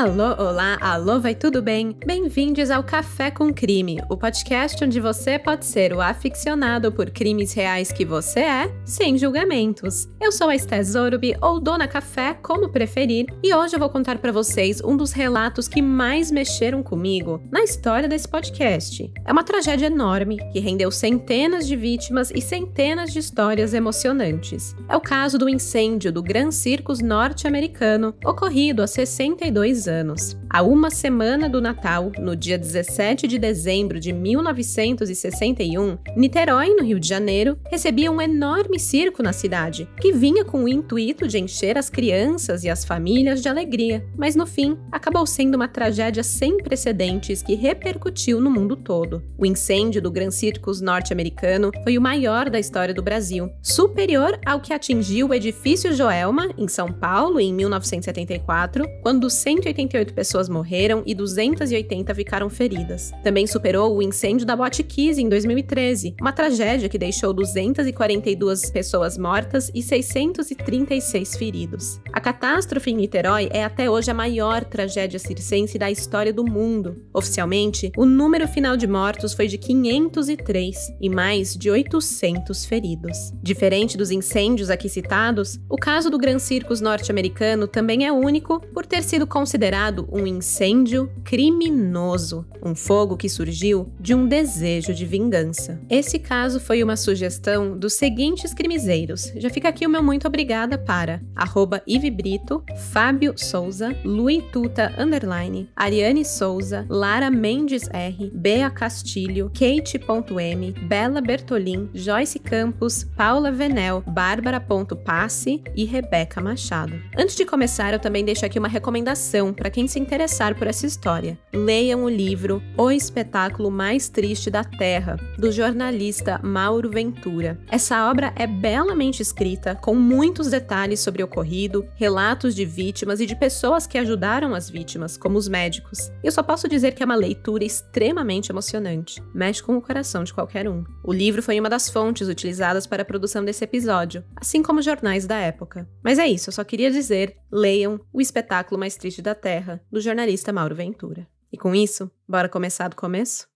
Alô, olá, alô, vai tudo bem? Bem-vindos ao Café com Crime, o podcast onde você pode ser o aficionado por crimes reais que você é, sem julgamentos. Eu sou a Esté Zorubi, ou Dona Café, como preferir, e hoje eu vou contar para vocês um dos relatos que mais mexeram comigo na história desse podcast. É uma tragédia enorme que rendeu centenas de vítimas e centenas de histórias emocionantes. É o caso do incêndio do Gran Circus norte-americano, ocorrido há 62 anos. Há uma semana do Natal, no dia 17 de dezembro de 1961, Niterói, no Rio de Janeiro, recebia um enorme circo na cidade, que vinha com o intuito de encher as crianças e as famílias de alegria, mas no fim acabou sendo uma tragédia sem precedentes que repercutiu no mundo todo. O incêndio do Gran Circus norte-americano foi o maior da história do Brasil, superior ao que atingiu o edifício Joelma, em São Paulo, em 1974, quando 188 pessoas morreram e 280 ficaram feridas. Também superou o incêndio da Boate Kiss em 2013, uma tragédia que deixou 242 pessoas mortas e 636 feridos. A catástrofe em Niterói é até hoje a maior tragédia circense da história do mundo. Oficialmente, o número final de mortos foi de 503 e mais de 800 feridos. Diferente dos incêndios aqui citados, o caso do Gran Circus norte-americano também é único por ter sido considerado um incêndio criminoso, um fogo que surgiu de um desejo de vingança. Esse caso foi uma sugestão dos seguintes crimezeiros. Já fica aqui o meu muito obrigada para arroba Brito, Fábio Souza, Luituta Underline, Ariane Souza, Lara Mendes R, Bea Castilho, Kate.m, Bela Bertolin, Joyce Campos, Paula Venel, Bárbara.passe e Rebeca Machado. Antes de começar, eu também deixo aqui uma recomendação para quem se interessar por essa história. Leiam o livro O Espetáculo Mais Triste da Terra, do jornalista Mauro Ventura. Essa obra é belamente escrita, com muitos detalhes sobre o ocorrido, relatos de vítimas e de pessoas que ajudaram as vítimas, como os médicos. Eu só posso dizer que é uma leitura extremamente emocionante. Mexe com o coração de qualquer um. O livro foi uma das fontes utilizadas para a produção desse episódio, assim como jornais da época. Mas é isso, eu só queria dizer: leiam O Espetáculo Mais Triste da Terra, do jornalista Mauro Ventura. E com isso, bora começar do começo?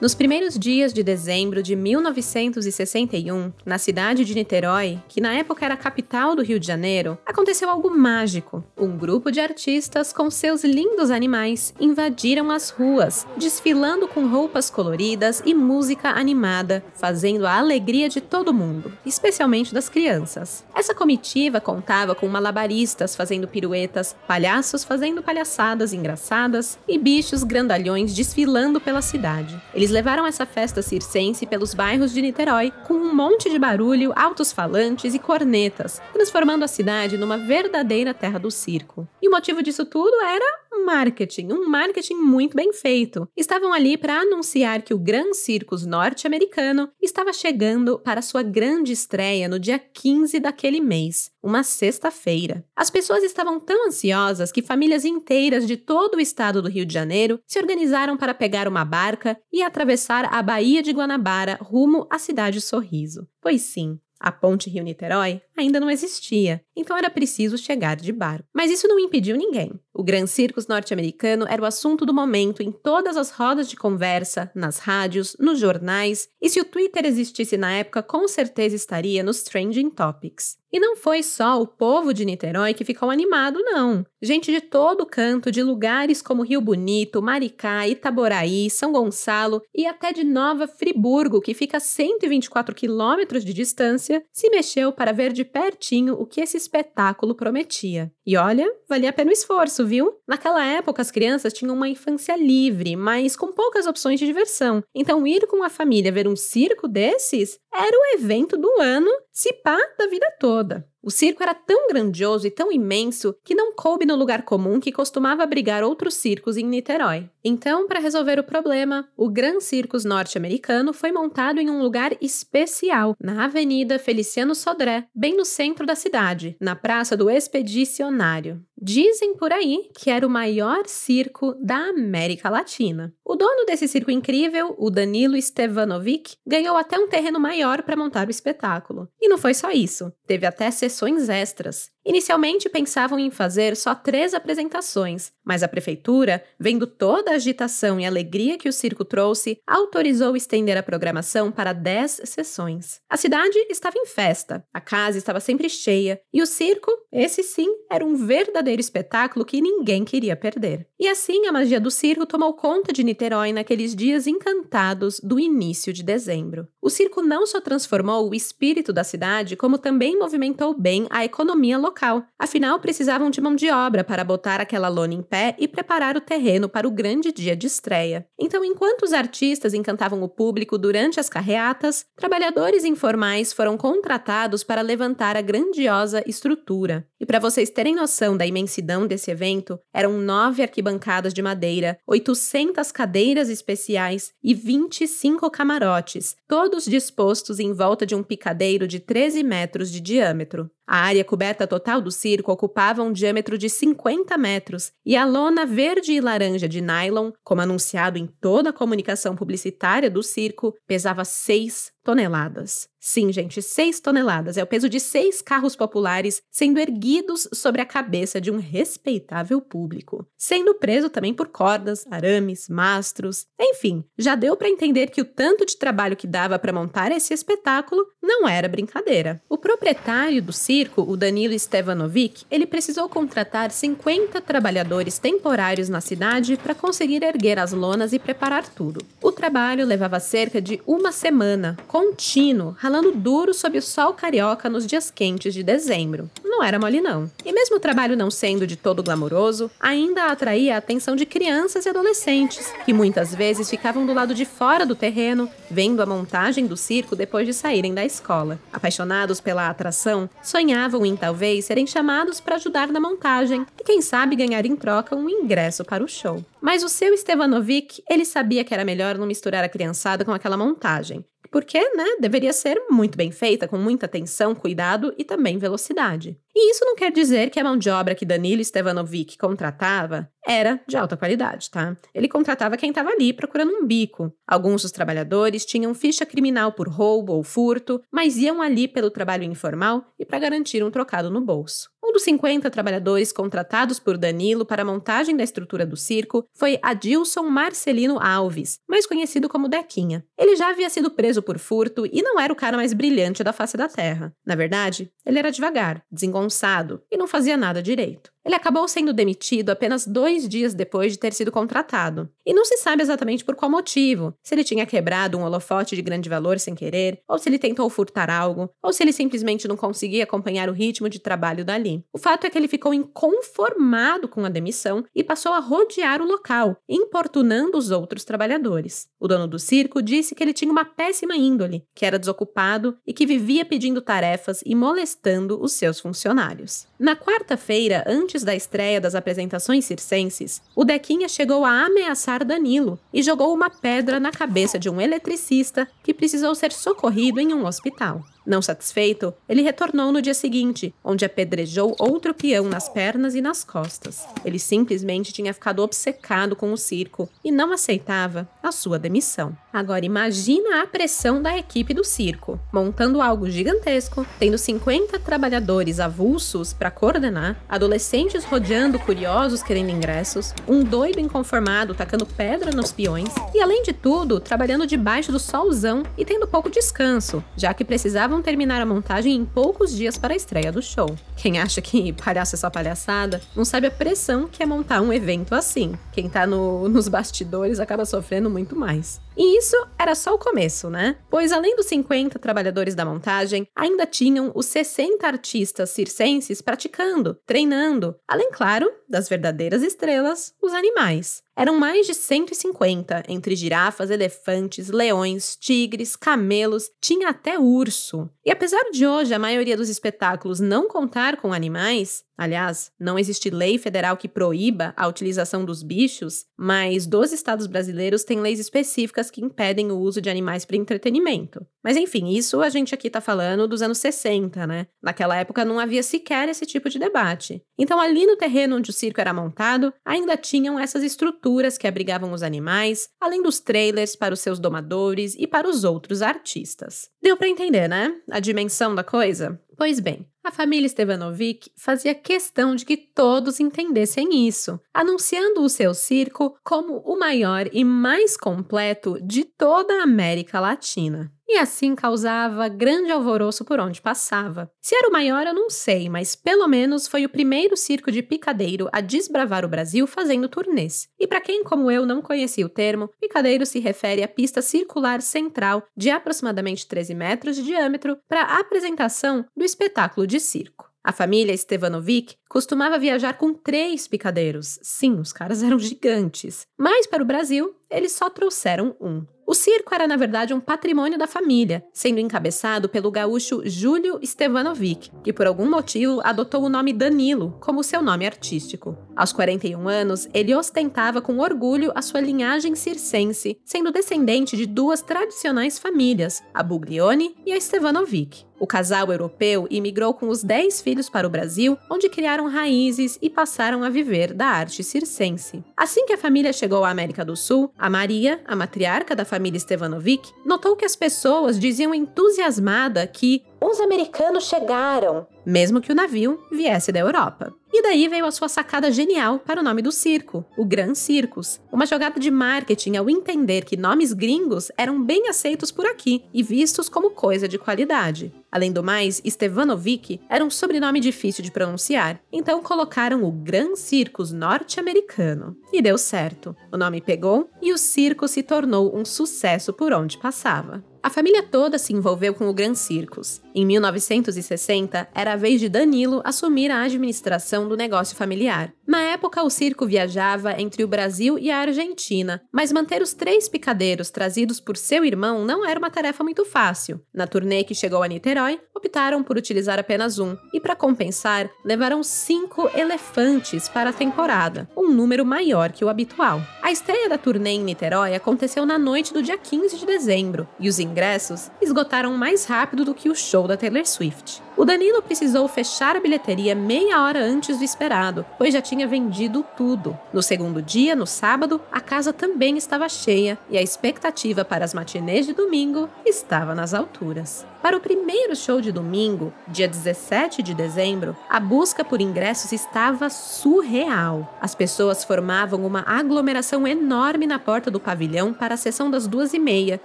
Nos primeiros dias de dezembro de 1961, na cidade de Niterói, que na época era a capital do Rio de Janeiro, aconteceu algo mágico. Um grupo de artistas com seus lindos animais invadiram as ruas, desfilando com roupas coloridas e música animada, fazendo a alegria de todo mundo, especialmente das crianças. Essa comitiva contava com malabaristas fazendo piruetas, palhaços fazendo palhaçadas engraçadas e bichos grandalhões desfilando pela cidade. Eles eles levaram essa festa circense pelos bairros de Niterói com um monte de barulho, altos falantes e cornetas, transformando a cidade numa verdadeira terra do circo. E o motivo disso tudo era marketing, um marketing muito bem feito. Estavam ali para anunciar que o Gran Circus norte-americano estava chegando para sua grande estreia no dia 15 daquele mês, uma sexta-feira. As pessoas estavam tão ansiosas que famílias inteiras de todo o estado do Rio de Janeiro se organizaram para pegar uma barca e atravessar a Baía de Guanabara rumo à cidade Sorriso. Pois sim, a ponte Rio-Niterói ainda não existia, então era preciso chegar de barco. Mas isso não impediu ninguém. O Gran Circus norte-americano era o assunto do momento em todas as rodas de conversa, nas rádios, nos jornais, e se o Twitter existisse na época, com certeza estaria nos Trending Topics. E não foi só o povo de Niterói que ficou animado, não. Gente de todo canto, de lugares como Rio Bonito, Maricá, Itaboraí, São Gonçalo e até de Nova Friburgo, que fica a 124 quilômetros de distância, se mexeu para ver de pertinho o que esse espetáculo prometia. E olha, valia a pena o esforço, viu? Naquela época, as crianças tinham uma infância livre, mas com poucas opções de diversão. Então, ir com a família ver um circo desses era o evento do ano, se pá, da vida toda. O circo era tão grandioso e tão imenso que não coube no lugar comum que costumava abrigar outros circos em Niterói. Então, para resolver o problema, o Gran Circus norte-americano foi montado em um lugar especial, na Avenida Feliciano Sodré, bem no centro da cidade, na Praça do Expedicionário. Dizem por aí que era o maior circo da América Latina. O dono desse circo incrível, o Danilo Stevanovic, ganhou até um terreno maior para montar o espetáculo. E não foi só isso, teve até sessões extras. Inicialmente pensavam em fazer só três apresentações, mas a prefeitura, vendo toda a agitação e alegria que o circo trouxe, autorizou estender a programação para dez sessões. A cidade estava em festa, a casa estava sempre cheia e o circo, esse sim, era um verdadeiro espetáculo que ninguém queria perder. E assim a magia do circo tomou conta de Niterói naqueles dias encantados do início de dezembro. O circo não só transformou o espírito da cidade, como também movimentou bem a economia local local. Afinal, precisavam de mão de obra para botar aquela lona em pé e preparar o terreno para o grande dia de estreia. Então, enquanto os artistas encantavam o público durante as carreatas, trabalhadores informais foram contratados para levantar a grandiosa estrutura. E para vocês terem noção da imensidão desse evento, eram nove arquibancadas de madeira, 800 cadeiras especiais e 25 camarotes, todos dispostos em volta de um picadeiro de 13 metros de diâmetro. A área coberta total do circo ocupava um diâmetro de 50 metros e a lona verde e laranja de nylon, como anunciado em toda a comunicação publicitária do circo, pesava 6 toneladas. Sim, gente, 6 toneladas é o peso de seis carros populares sendo erguidos sobre a cabeça de um respeitável público, sendo preso também por cordas, arames, mastros. Enfim, já deu para entender que o tanto de trabalho que dava para montar esse espetáculo não era brincadeira. O proprietário do circo, o Danilo Stevanovic, ele precisou contratar 50 trabalhadores temporários na cidade para conseguir erguer as lonas e preparar tudo. O trabalho levava cerca de uma semana, contínuo, ralando duro sob o sol carioca nos dias quentes de dezembro. Não era mole não. E mesmo o trabalho não sendo de todo glamouroso, ainda atraía a atenção de crianças e adolescentes, que muitas vezes ficavam do lado de fora do terreno, vendo a montagem do circo depois de saírem da escola. Apaixonados pela atração, sonhavam em talvez serem chamados para ajudar na montagem e quem sabe ganhar em troca um ingresso para o show. Mas o seu Stevanovic, ele sabia que era melhor não misturar a criançada com aquela montagem porque, né, deveria ser muito bem feita, com muita atenção, cuidado e também velocidade. E isso não quer dizer que a mão de obra que Danilo Stevanovic contratava era de alta qualidade, tá? Ele contratava quem estava ali procurando um bico. Alguns dos trabalhadores tinham ficha criminal por roubo ou furto, mas iam ali pelo trabalho informal e para garantir um trocado no bolso. Um dos 50 trabalhadores contratados por Danilo para a montagem da estrutura do circo foi Adilson Marcelino Alves, mais conhecido como Dequinha. Ele já havia sido preso por furto e não era o cara mais brilhante da face da terra. Na verdade, ele era devagar, desengonçado e não fazia nada direito. Ele acabou sendo demitido apenas dois dias depois de ter sido contratado. E não se sabe exatamente por qual motivo. Se ele tinha quebrado um holofote de grande valor sem querer, ou se ele tentou furtar algo, ou se ele simplesmente não conseguia acompanhar o ritmo de trabalho dali. O fato é que ele ficou inconformado com a demissão e passou a rodear o local, importunando os outros trabalhadores. O dono do circo disse que ele tinha uma péssima índole, que era desocupado e que vivia pedindo tarefas e molestando os seus funcionários. Na quarta-feira, antes antes da estreia das apresentações circenses, o Dequinha chegou a ameaçar Danilo e jogou uma pedra na cabeça de um eletricista que precisou ser socorrido em um hospital. Não satisfeito, ele retornou no dia seguinte, onde apedrejou outro peão nas pernas e nas costas. Ele simplesmente tinha ficado obcecado com o circo e não aceitava a sua demissão. Agora imagina a pressão da equipe do circo, montando algo gigantesco, tendo 50 trabalhadores avulsos para coordenar, adolescentes rodeando curiosos querendo ingressos, um doido inconformado tacando pedra nos peões e, além de tudo, trabalhando debaixo do solzão e tendo pouco descanso, já que precisavam terminar a montagem em poucos dias para a estreia do show. Quem acha que palhaço é só palhaçada, não sabe a pressão que é montar um evento assim. Quem tá no, nos bastidores acaba sofrendo muito mais. E isso era só o começo, né? Pois além dos 50 trabalhadores da montagem, ainda tinham os 60 artistas circenses praticando, treinando, além, claro, das verdadeiras estrelas, os animais. Eram mais de 150, entre girafas, elefantes, leões, tigres, camelos, tinha até urso. E apesar de hoje a maioria dos espetáculos não contar com animais, Aliás, não existe lei federal que proíba a utilização dos bichos, mas 12 estados brasileiros têm leis específicas que impedem o uso de animais para entretenimento. Mas enfim, isso a gente aqui está falando dos anos 60, né? Naquela época não havia sequer esse tipo de debate. Então, ali no terreno onde o circo era montado, ainda tinham essas estruturas que abrigavam os animais, além dos trailers para os seus domadores e para os outros artistas. Deu para entender, né? A dimensão da coisa? Pois bem, a família Stevanovic fazia questão de que todos entendessem isso, anunciando o seu circo como o maior e mais completo de toda a América Latina e assim causava grande alvoroço por onde passava. Se era o maior, eu não sei, mas pelo menos foi o primeiro circo de picadeiro a desbravar o Brasil fazendo turnês. E para quem, como eu, não conhecia o termo, picadeiro se refere à pista circular central de aproximadamente 13 metros de diâmetro para a apresentação do espetáculo de circo. A família Stevanovic costumava viajar com três picadeiros. Sim, os caras eram gigantes. Mas para o Brasil, eles só trouxeram um. O circo era, na verdade, um patrimônio da família, sendo encabeçado pelo gaúcho Júlio Stevanovic, que por algum motivo adotou o nome Danilo como seu nome artístico. Aos 41 anos, ele ostentava com orgulho a sua linhagem circense, sendo descendente de duas tradicionais famílias, a Buglione e a Stevanovic. O casal europeu imigrou com os 10 filhos para o Brasil, onde criaram raízes e passaram a viver da arte circense. Assim que a família chegou à América do Sul, a Maria, a matriarca da família Stevanovic, notou que as pessoas diziam entusiasmada que os americanos chegaram, mesmo que o navio viesse da Europa. E daí veio a sua sacada genial para o nome do circo, o Gran Circus, uma jogada de marketing ao entender que nomes gringos eram bem aceitos por aqui e vistos como coisa de qualidade. Além do mais, Stevanovic era um sobrenome difícil de pronunciar, então colocaram o Gran Circus norte-americano. E deu certo. O nome pegou e o circo se tornou um sucesso por onde passava. A família toda se envolveu com o Gran Circus. Em 1960, era a vez de Danilo assumir a administração do negócio familiar. Na época, o circo viajava entre o Brasil e a Argentina, mas manter os três picadeiros trazidos por seu irmão não era uma tarefa muito fácil. Na turnê que chegou a Niterói, optaram por utilizar apenas um, e para compensar, levaram cinco elefantes para a temporada, um número maior que o habitual. A estreia da turnê em Niterói aconteceu na noite do dia 15 de dezembro, e os ingressos esgotaram mais rápido do que o show da Taylor Swift. O Danilo precisou fechar a bilheteria meia hora antes do esperado, pois já tinha vendido tudo. No segundo dia, no sábado, a casa também estava cheia e a expectativa para as matinês de domingo estava nas alturas. Para o primeiro show de domingo, dia 17 de dezembro, a busca por ingressos estava surreal. As pessoas formavam uma aglomeração enorme na porta do pavilhão para a sessão das duas e meia,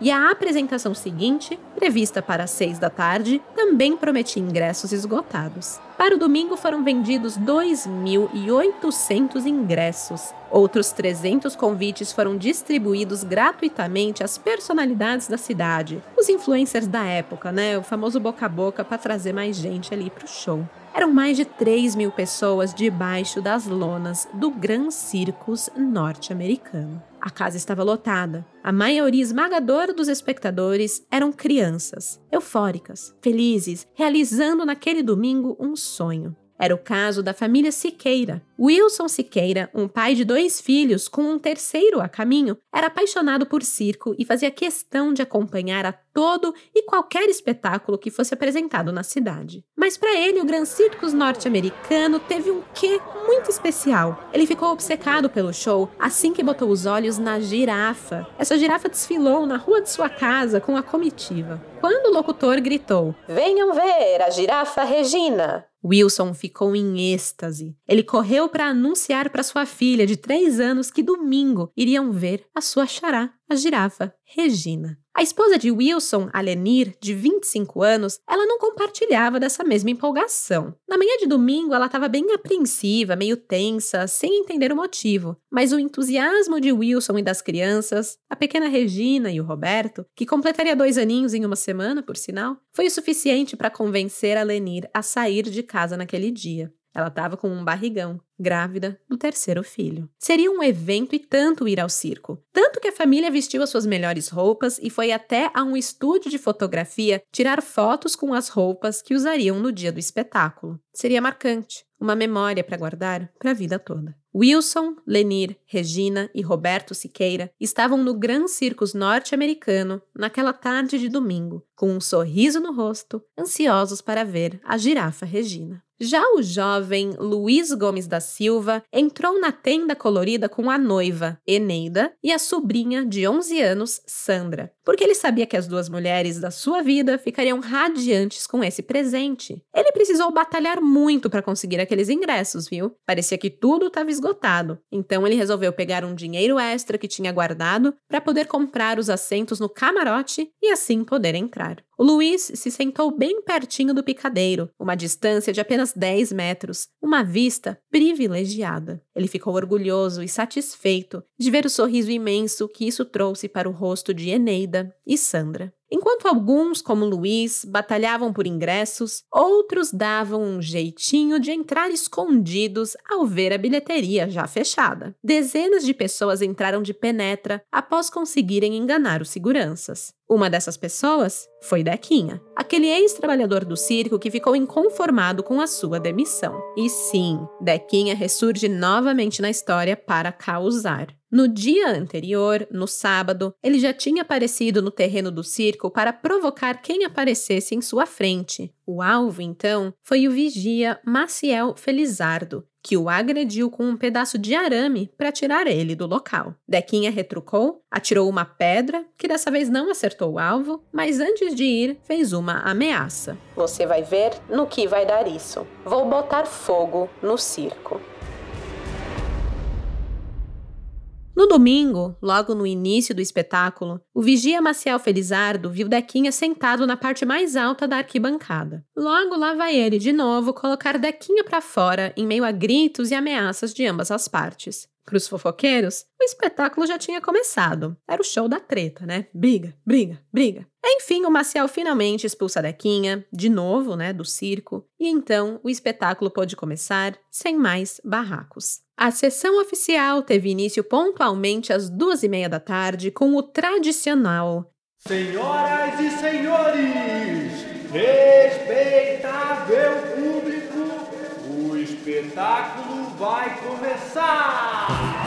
e a apresentação seguinte, prevista para seis da tarde, também prometia ingressos esgotados. Para o domingo foram vendidos 2.800 ingressos. Outros 300 convites foram distribuídos gratuitamente às personalidades da cidade, os influencers da época, né? O famoso boca a boca para trazer mais gente ali para o show. Eram mais de 3 mil pessoas debaixo das lonas do Gran Circus norte-americano. A casa estava lotada. A maioria esmagadora dos espectadores eram crianças, eufóricas, felizes, realizando naquele domingo um sonho. Era o caso da família Siqueira. Wilson Siqueira, um pai de dois filhos com um terceiro a caminho, era apaixonado por circo e fazia questão de acompanhar a todo e qualquer espetáculo que fosse apresentado na cidade. Mas para ele, o Gran Circus norte-americano teve um quê muito especial. Ele ficou obcecado pelo show assim que botou os olhos na girafa. Essa girafa desfilou na rua de sua casa com a comitiva. Quando o locutor gritou: Venham ver a girafa Regina! Wilson ficou em êxtase. Ele correu para anunciar para sua filha de três anos que domingo iriam ver a sua xará, a girafa Regina. A esposa de Wilson, Alenir, de 25 anos, ela não compartilhava dessa mesma empolgação. Na manhã de domingo, ela estava bem apreensiva, meio tensa, sem entender o motivo. Mas o entusiasmo de Wilson e das crianças, a pequena Regina e o Roberto, que completaria dois aninhos em uma semana, por sinal, foi o suficiente para convencer Alenir a sair de casa naquele dia. Ela estava com um barrigão, grávida do terceiro filho. Seria um evento e tanto ir ao circo. Tanto que a família vestiu as suas melhores roupas e foi até a um estúdio de fotografia tirar fotos com as roupas que usariam no dia do espetáculo. Seria marcante, uma memória para guardar para a vida toda. Wilson, Lenir, Regina e Roberto Siqueira estavam no Gran Circus norte-americano naquela tarde de domingo, com um sorriso no rosto, ansiosos para ver a girafa Regina. Já o jovem Luiz Gomes da Silva entrou na tenda colorida com a noiva, Eneida, e a sobrinha de 11 anos, Sandra, porque ele sabia que as duas mulheres da sua vida ficariam radiantes com esse presente. Ele precisou batalhar muito para conseguir aqueles ingressos, viu? Parecia que tudo estava esgotado. Então ele resolveu pegar um dinheiro extra que tinha guardado para poder comprar os assentos no camarote e assim poder entrar. O Luiz se sentou bem pertinho do picadeiro, uma distância de apenas 10 metros, uma vista privilegiada. Ele ficou orgulhoso e satisfeito de ver o sorriso imenso que isso trouxe para o rosto de Eneida e Sandra. Enquanto alguns, como Luiz, batalhavam por ingressos, outros davam um jeitinho de entrar escondidos ao ver a bilheteria já fechada. Dezenas de pessoas entraram de penetra após conseguirem enganar os seguranças. Uma dessas pessoas foi Dequinha, aquele ex-trabalhador do circo que ficou inconformado com a sua demissão. E sim, Dequinha ressurge novamente na história para causar. No dia anterior, no sábado, ele já tinha aparecido no terreno do circo para provocar quem aparecesse em sua frente. O alvo, então, foi o vigia Maciel Felizardo, que o agrediu com um pedaço de arame para tirar ele do local. Dequinha retrucou, atirou uma pedra, que dessa vez não acertou o alvo, mas antes de ir, fez uma ameaça. Você vai ver no que vai dar isso. Vou botar fogo no circo. No domingo, logo no início do espetáculo, o vigia Maciel Felizardo viu Dequinha sentado na parte mais alta da arquibancada. Logo lá vai ele de novo colocar Dequinha para fora em meio a gritos e ameaças de ambas as partes. Para os fofoqueiros, o espetáculo já tinha começado. Era o show da treta, né? Briga, briga, briga. Enfim, o Maciel finalmente expulsa a Dequinha, de novo, né, do circo, e então o espetáculo pôde começar sem mais barracos. A sessão oficial teve início pontualmente às duas e meia da tarde com o tradicional Senhoras e senhores, respeitável público, o espetáculo vai começar!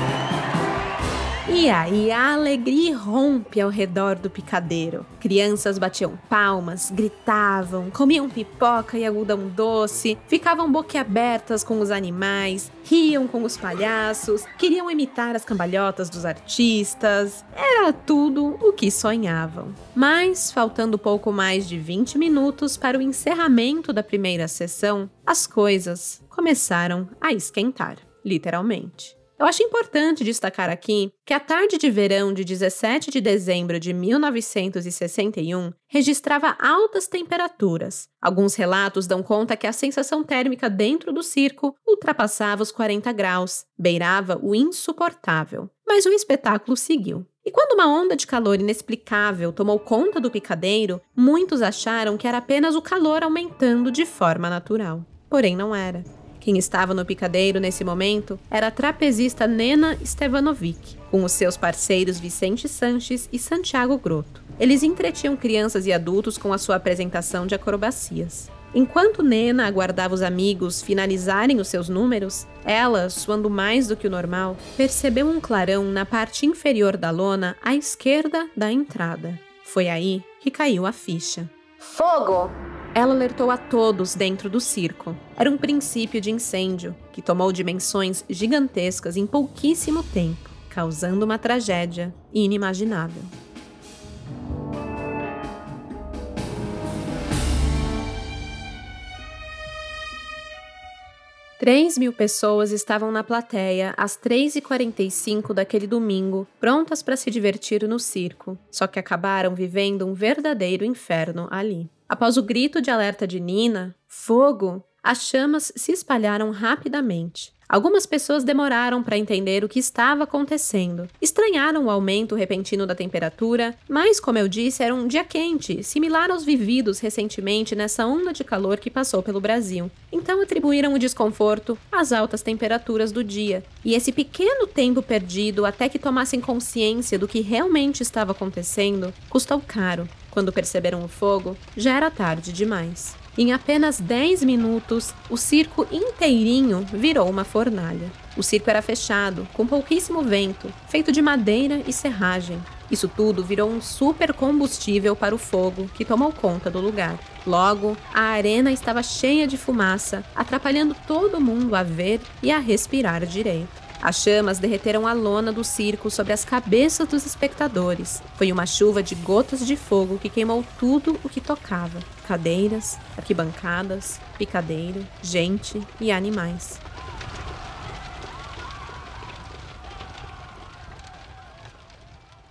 E aí a alegria rompe ao redor do picadeiro. Crianças batiam palmas, gritavam, comiam pipoca e algodão doce, ficavam boquiabertas com os animais, riam com os palhaços, queriam imitar as cambalhotas dos artistas. Era tudo o que sonhavam. Mas, faltando pouco mais de 20 minutos para o encerramento da primeira sessão, as coisas começaram a esquentar, literalmente. Eu acho importante destacar aqui que a tarde de verão de 17 de dezembro de 1961 registrava altas temperaturas. Alguns relatos dão conta que a sensação térmica dentro do circo ultrapassava os 40 graus, beirava o insuportável. Mas o espetáculo seguiu. E quando uma onda de calor inexplicável tomou conta do picadeiro, muitos acharam que era apenas o calor aumentando de forma natural. Porém, não era. Quem estava no picadeiro nesse momento era a trapezista Nena Stevanovic, com os seus parceiros Vicente Sanches e Santiago Grotto. Eles entretinham crianças e adultos com a sua apresentação de acrobacias. Enquanto Nena aguardava os amigos finalizarem os seus números, ela, suando mais do que o normal, percebeu um clarão na parte inferior da lona à esquerda da entrada. Foi aí que caiu a ficha. Fogo! Ela alertou a todos dentro do circo. Era um princípio de incêndio que tomou dimensões gigantescas em pouquíssimo tempo, causando uma tragédia inimaginável. Três mil pessoas estavam na plateia às 3h45 daquele domingo, prontas para se divertir no circo, só que acabaram vivendo um verdadeiro inferno ali. Após o grito de alerta de Nina, fogo, as chamas se espalharam rapidamente. Algumas pessoas demoraram para entender o que estava acontecendo. Estranharam o aumento repentino da temperatura, mas, como eu disse, era um dia quente, similar aos vividos recentemente nessa onda de calor que passou pelo Brasil. Então atribuíram o desconforto às altas temperaturas do dia. E esse pequeno tempo perdido até que tomassem consciência do que realmente estava acontecendo custou caro. Quando perceberam o fogo, já era tarde demais. Em apenas 10 minutos, o circo inteirinho virou uma fornalha. O circo era fechado, com pouquíssimo vento, feito de madeira e serragem. Isso tudo virou um super combustível para o fogo que tomou conta do lugar. Logo, a arena estava cheia de fumaça, atrapalhando todo mundo a ver e a respirar direito. As chamas derreteram a lona do circo sobre as cabeças dos espectadores. Foi uma chuva de gotas de fogo que queimou tudo o que tocava: cadeiras, arquibancadas, picadeiro, gente e animais.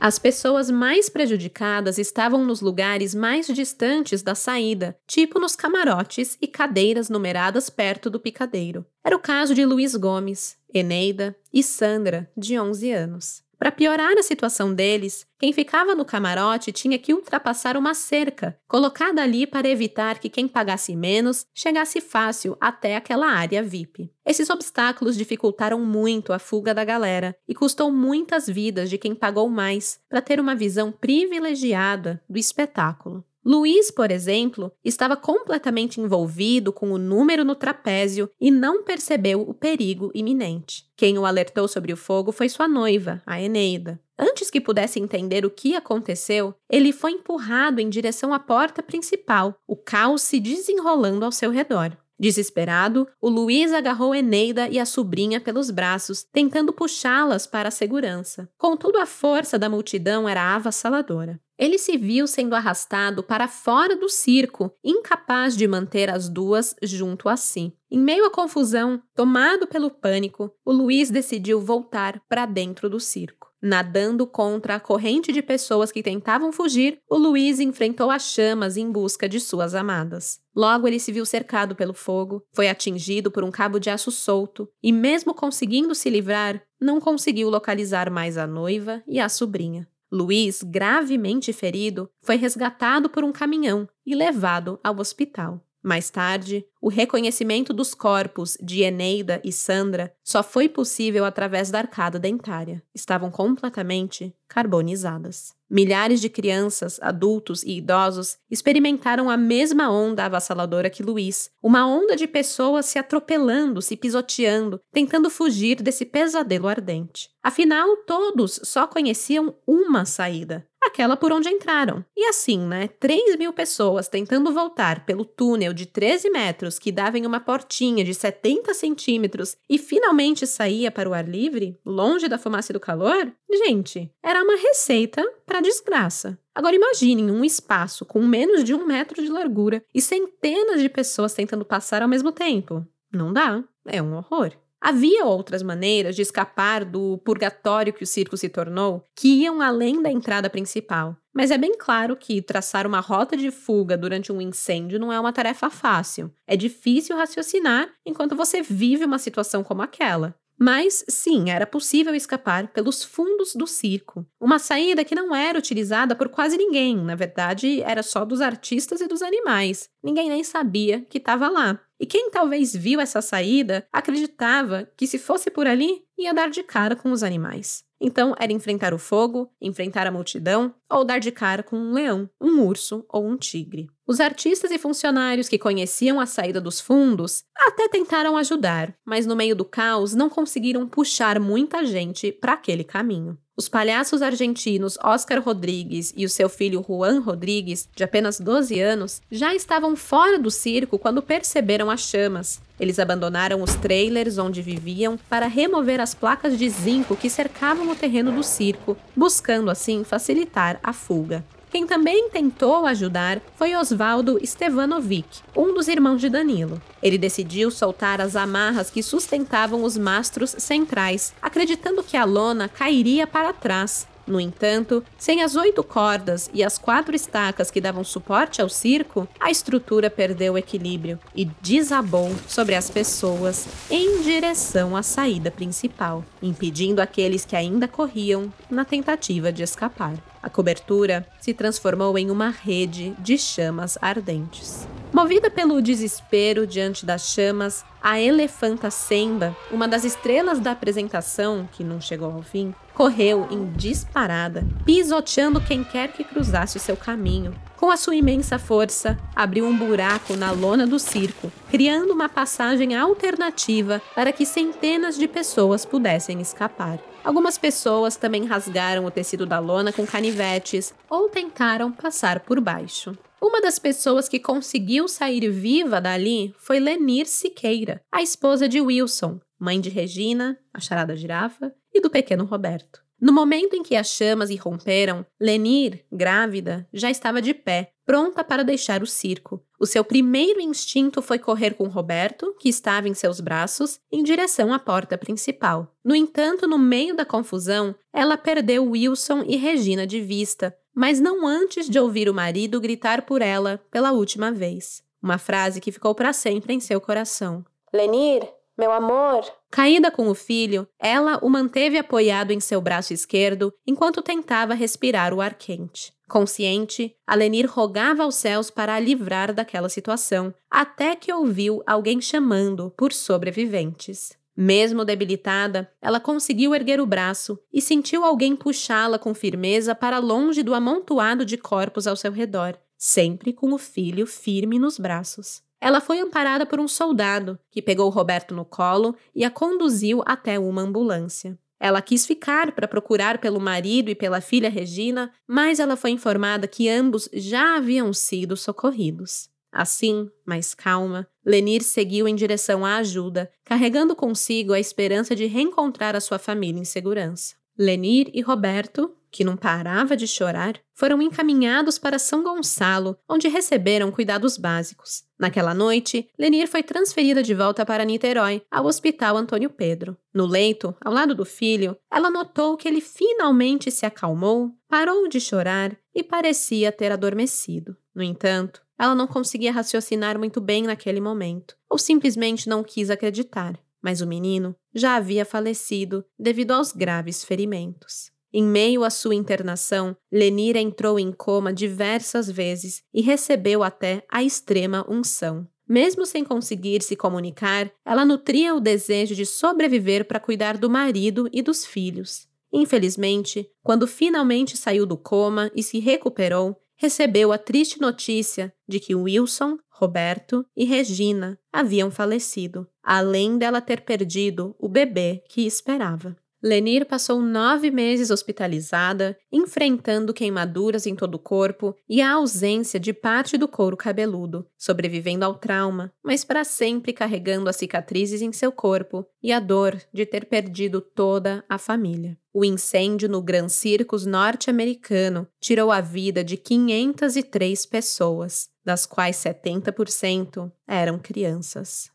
As pessoas mais prejudicadas estavam nos lugares mais distantes da saída, tipo nos camarotes e cadeiras numeradas perto do picadeiro. Era o caso de Luiz Gomes, Eneida e Sandra, de 11 anos. Para piorar a situação deles, quem ficava no camarote tinha que ultrapassar uma cerca, colocada ali para evitar que quem pagasse menos chegasse fácil até aquela área VIP. Esses obstáculos dificultaram muito a fuga da galera e custou muitas vidas de quem pagou mais para ter uma visão privilegiada do espetáculo. Luiz, por exemplo, estava completamente envolvido com o número no trapézio e não percebeu o perigo iminente. Quem o alertou sobre o fogo foi sua noiva, a Eneida. Antes que pudesse entender o que aconteceu, ele foi empurrado em direção à porta principal, o caos se desenrolando ao seu redor. Desesperado, o Luiz agarrou Eneida e a sobrinha pelos braços, tentando puxá-las para a segurança. Contudo, a força da multidão era avassaladora. Ele se viu sendo arrastado para fora do circo, incapaz de manter as duas junto a si. Em meio à confusão, tomado pelo pânico, o Luiz decidiu voltar para dentro do circo. Nadando contra a corrente de pessoas que tentavam fugir, o Luiz enfrentou as chamas em busca de suas amadas. Logo ele se viu cercado pelo fogo, foi atingido por um cabo de aço solto e, mesmo conseguindo se livrar, não conseguiu localizar mais a noiva e a sobrinha. Luiz, gravemente ferido, foi resgatado por um caminhão e levado ao hospital. Mais tarde, o reconhecimento dos corpos de Eneida e Sandra só foi possível através da arcada dentária. Estavam completamente carbonizadas. Milhares de crianças, adultos e idosos experimentaram a mesma onda avassaladora que Luiz, uma onda de pessoas se atropelando, se pisoteando, tentando fugir desse pesadelo ardente. Afinal, todos só conheciam uma saída: aquela por onde entraram. E assim, né? 3 mil pessoas tentando voltar pelo túnel de 13 metros que dava em uma portinha de 70 centímetros e finalmente saía para o ar livre, longe da fumaça e do calor? Gente, era uma receita para desgraça. Agora imaginem um espaço com menos de um metro de largura e centenas de pessoas tentando passar ao mesmo tempo. Não dá. É um horror. Havia outras maneiras de escapar do purgatório que o circo se tornou, que iam além da entrada principal. Mas é bem claro que traçar uma rota de fuga durante um incêndio não é uma tarefa fácil. É difícil raciocinar enquanto você vive uma situação como aquela. Mas sim, era possível escapar pelos fundos do circo. Uma saída que não era utilizada por quase ninguém, na verdade, era só dos artistas e dos animais. Ninguém nem sabia que estava lá. E quem talvez viu essa saída acreditava que se fosse por ali, ia dar de cara com os animais. Então era enfrentar o fogo, enfrentar a multidão ou dar de cara com um leão, um urso ou um tigre. Os artistas e funcionários que conheciam a saída dos fundos até tentaram ajudar, mas no meio do caos não conseguiram puxar muita gente para aquele caminho. Os palhaços argentinos Oscar Rodrigues e o seu filho Juan Rodrigues, de apenas 12 anos, já estavam fora do circo quando perceberam as chamas. Eles abandonaram os trailers onde viviam para remover as placas de zinco que cercavam o terreno do circo, buscando assim facilitar a fuga. Quem também tentou ajudar foi Osvaldo Stevanovic, um dos irmãos de Danilo. Ele decidiu soltar as amarras que sustentavam os mastros centrais, acreditando que a lona cairia para trás. No entanto, sem as oito cordas e as quatro estacas que davam suporte ao circo, a estrutura perdeu o equilíbrio e desabou sobre as pessoas em direção à saída principal, impedindo aqueles que ainda corriam na tentativa de escapar. A cobertura se transformou em uma rede de chamas ardentes. Movida pelo desespero diante das chamas, a elefanta Semba, uma das estrelas da apresentação, que não chegou ao fim, correu em disparada, pisoteando quem quer que cruzasse seu caminho. Com a sua imensa força, abriu um buraco na lona do circo, criando uma passagem alternativa para que centenas de pessoas pudessem escapar. Algumas pessoas também rasgaram o tecido da lona com canivetes ou tentaram passar por baixo. Uma das pessoas que conseguiu sair viva dali foi Lenir Siqueira, a esposa de Wilson, mãe de Regina, a charada girafa, e do pequeno Roberto. No momento em que as chamas irromperam, Lenir, grávida, já estava de pé, pronta para deixar o circo. O seu primeiro instinto foi correr com Roberto, que estava em seus braços, em direção à porta principal. No entanto, no meio da confusão, ela perdeu Wilson e Regina de vista, mas não antes de ouvir o marido gritar por ela pela última vez. Uma frase que ficou para sempre em seu coração. Lenir, meu amor. Caída com o filho, ela o manteve apoiado em seu braço esquerdo enquanto tentava respirar o ar quente. Consciente, Alenir rogava aos céus para a livrar daquela situação, até que ouviu alguém chamando por sobreviventes. Mesmo debilitada, ela conseguiu erguer o braço e sentiu alguém puxá-la com firmeza para longe do amontoado de corpos ao seu redor, sempre com o filho firme nos braços. Ela foi amparada por um soldado, que pegou Roberto no colo e a conduziu até uma ambulância. Ela quis ficar para procurar pelo marido e pela filha Regina, mas ela foi informada que ambos já haviam sido socorridos. Assim, mais calma, Lenir seguiu em direção à ajuda, carregando consigo a esperança de reencontrar a sua família em segurança. Lenir e Roberto, que não parava de chorar, foram encaminhados para São Gonçalo, onde receberam cuidados básicos. Naquela noite, Lenir foi transferida de volta para Niterói, ao Hospital Antônio Pedro. No leito, ao lado do filho, ela notou que ele finalmente se acalmou, parou de chorar e parecia ter adormecido. No entanto, ela não conseguia raciocinar muito bem naquele momento, ou simplesmente não quis acreditar. Mas o menino já havia falecido devido aos graves ferimentos. Em meio à sua internação, Lenira entrou em coma diversas vezes e recebeu até a extrema unção. Mesmo sem conseguir se comunicar, ela nutria o desejo de sobreviver para cuidar do marido e dos filhos. Infelizmente, quando finalmente saiu do coma e se recuperou, recebeu a triste notícia de que Wilson, Roberto e Regina haviam falecido, além dela ter perdido o bebê que esperava. Lenir passou nove meses hospitalizada, enfrentando queimaduras em todo o corpo e a ausência de parte do couro cabeludo, sobrevivendo ao trauma, mas para sempre carregando as cicatrizes em seu corpo e a dor de ter perdido toda a família. O incêndio no Grand Circus norte-americano tirou a vida de 503 pessoas, das quais 70% eram crianças.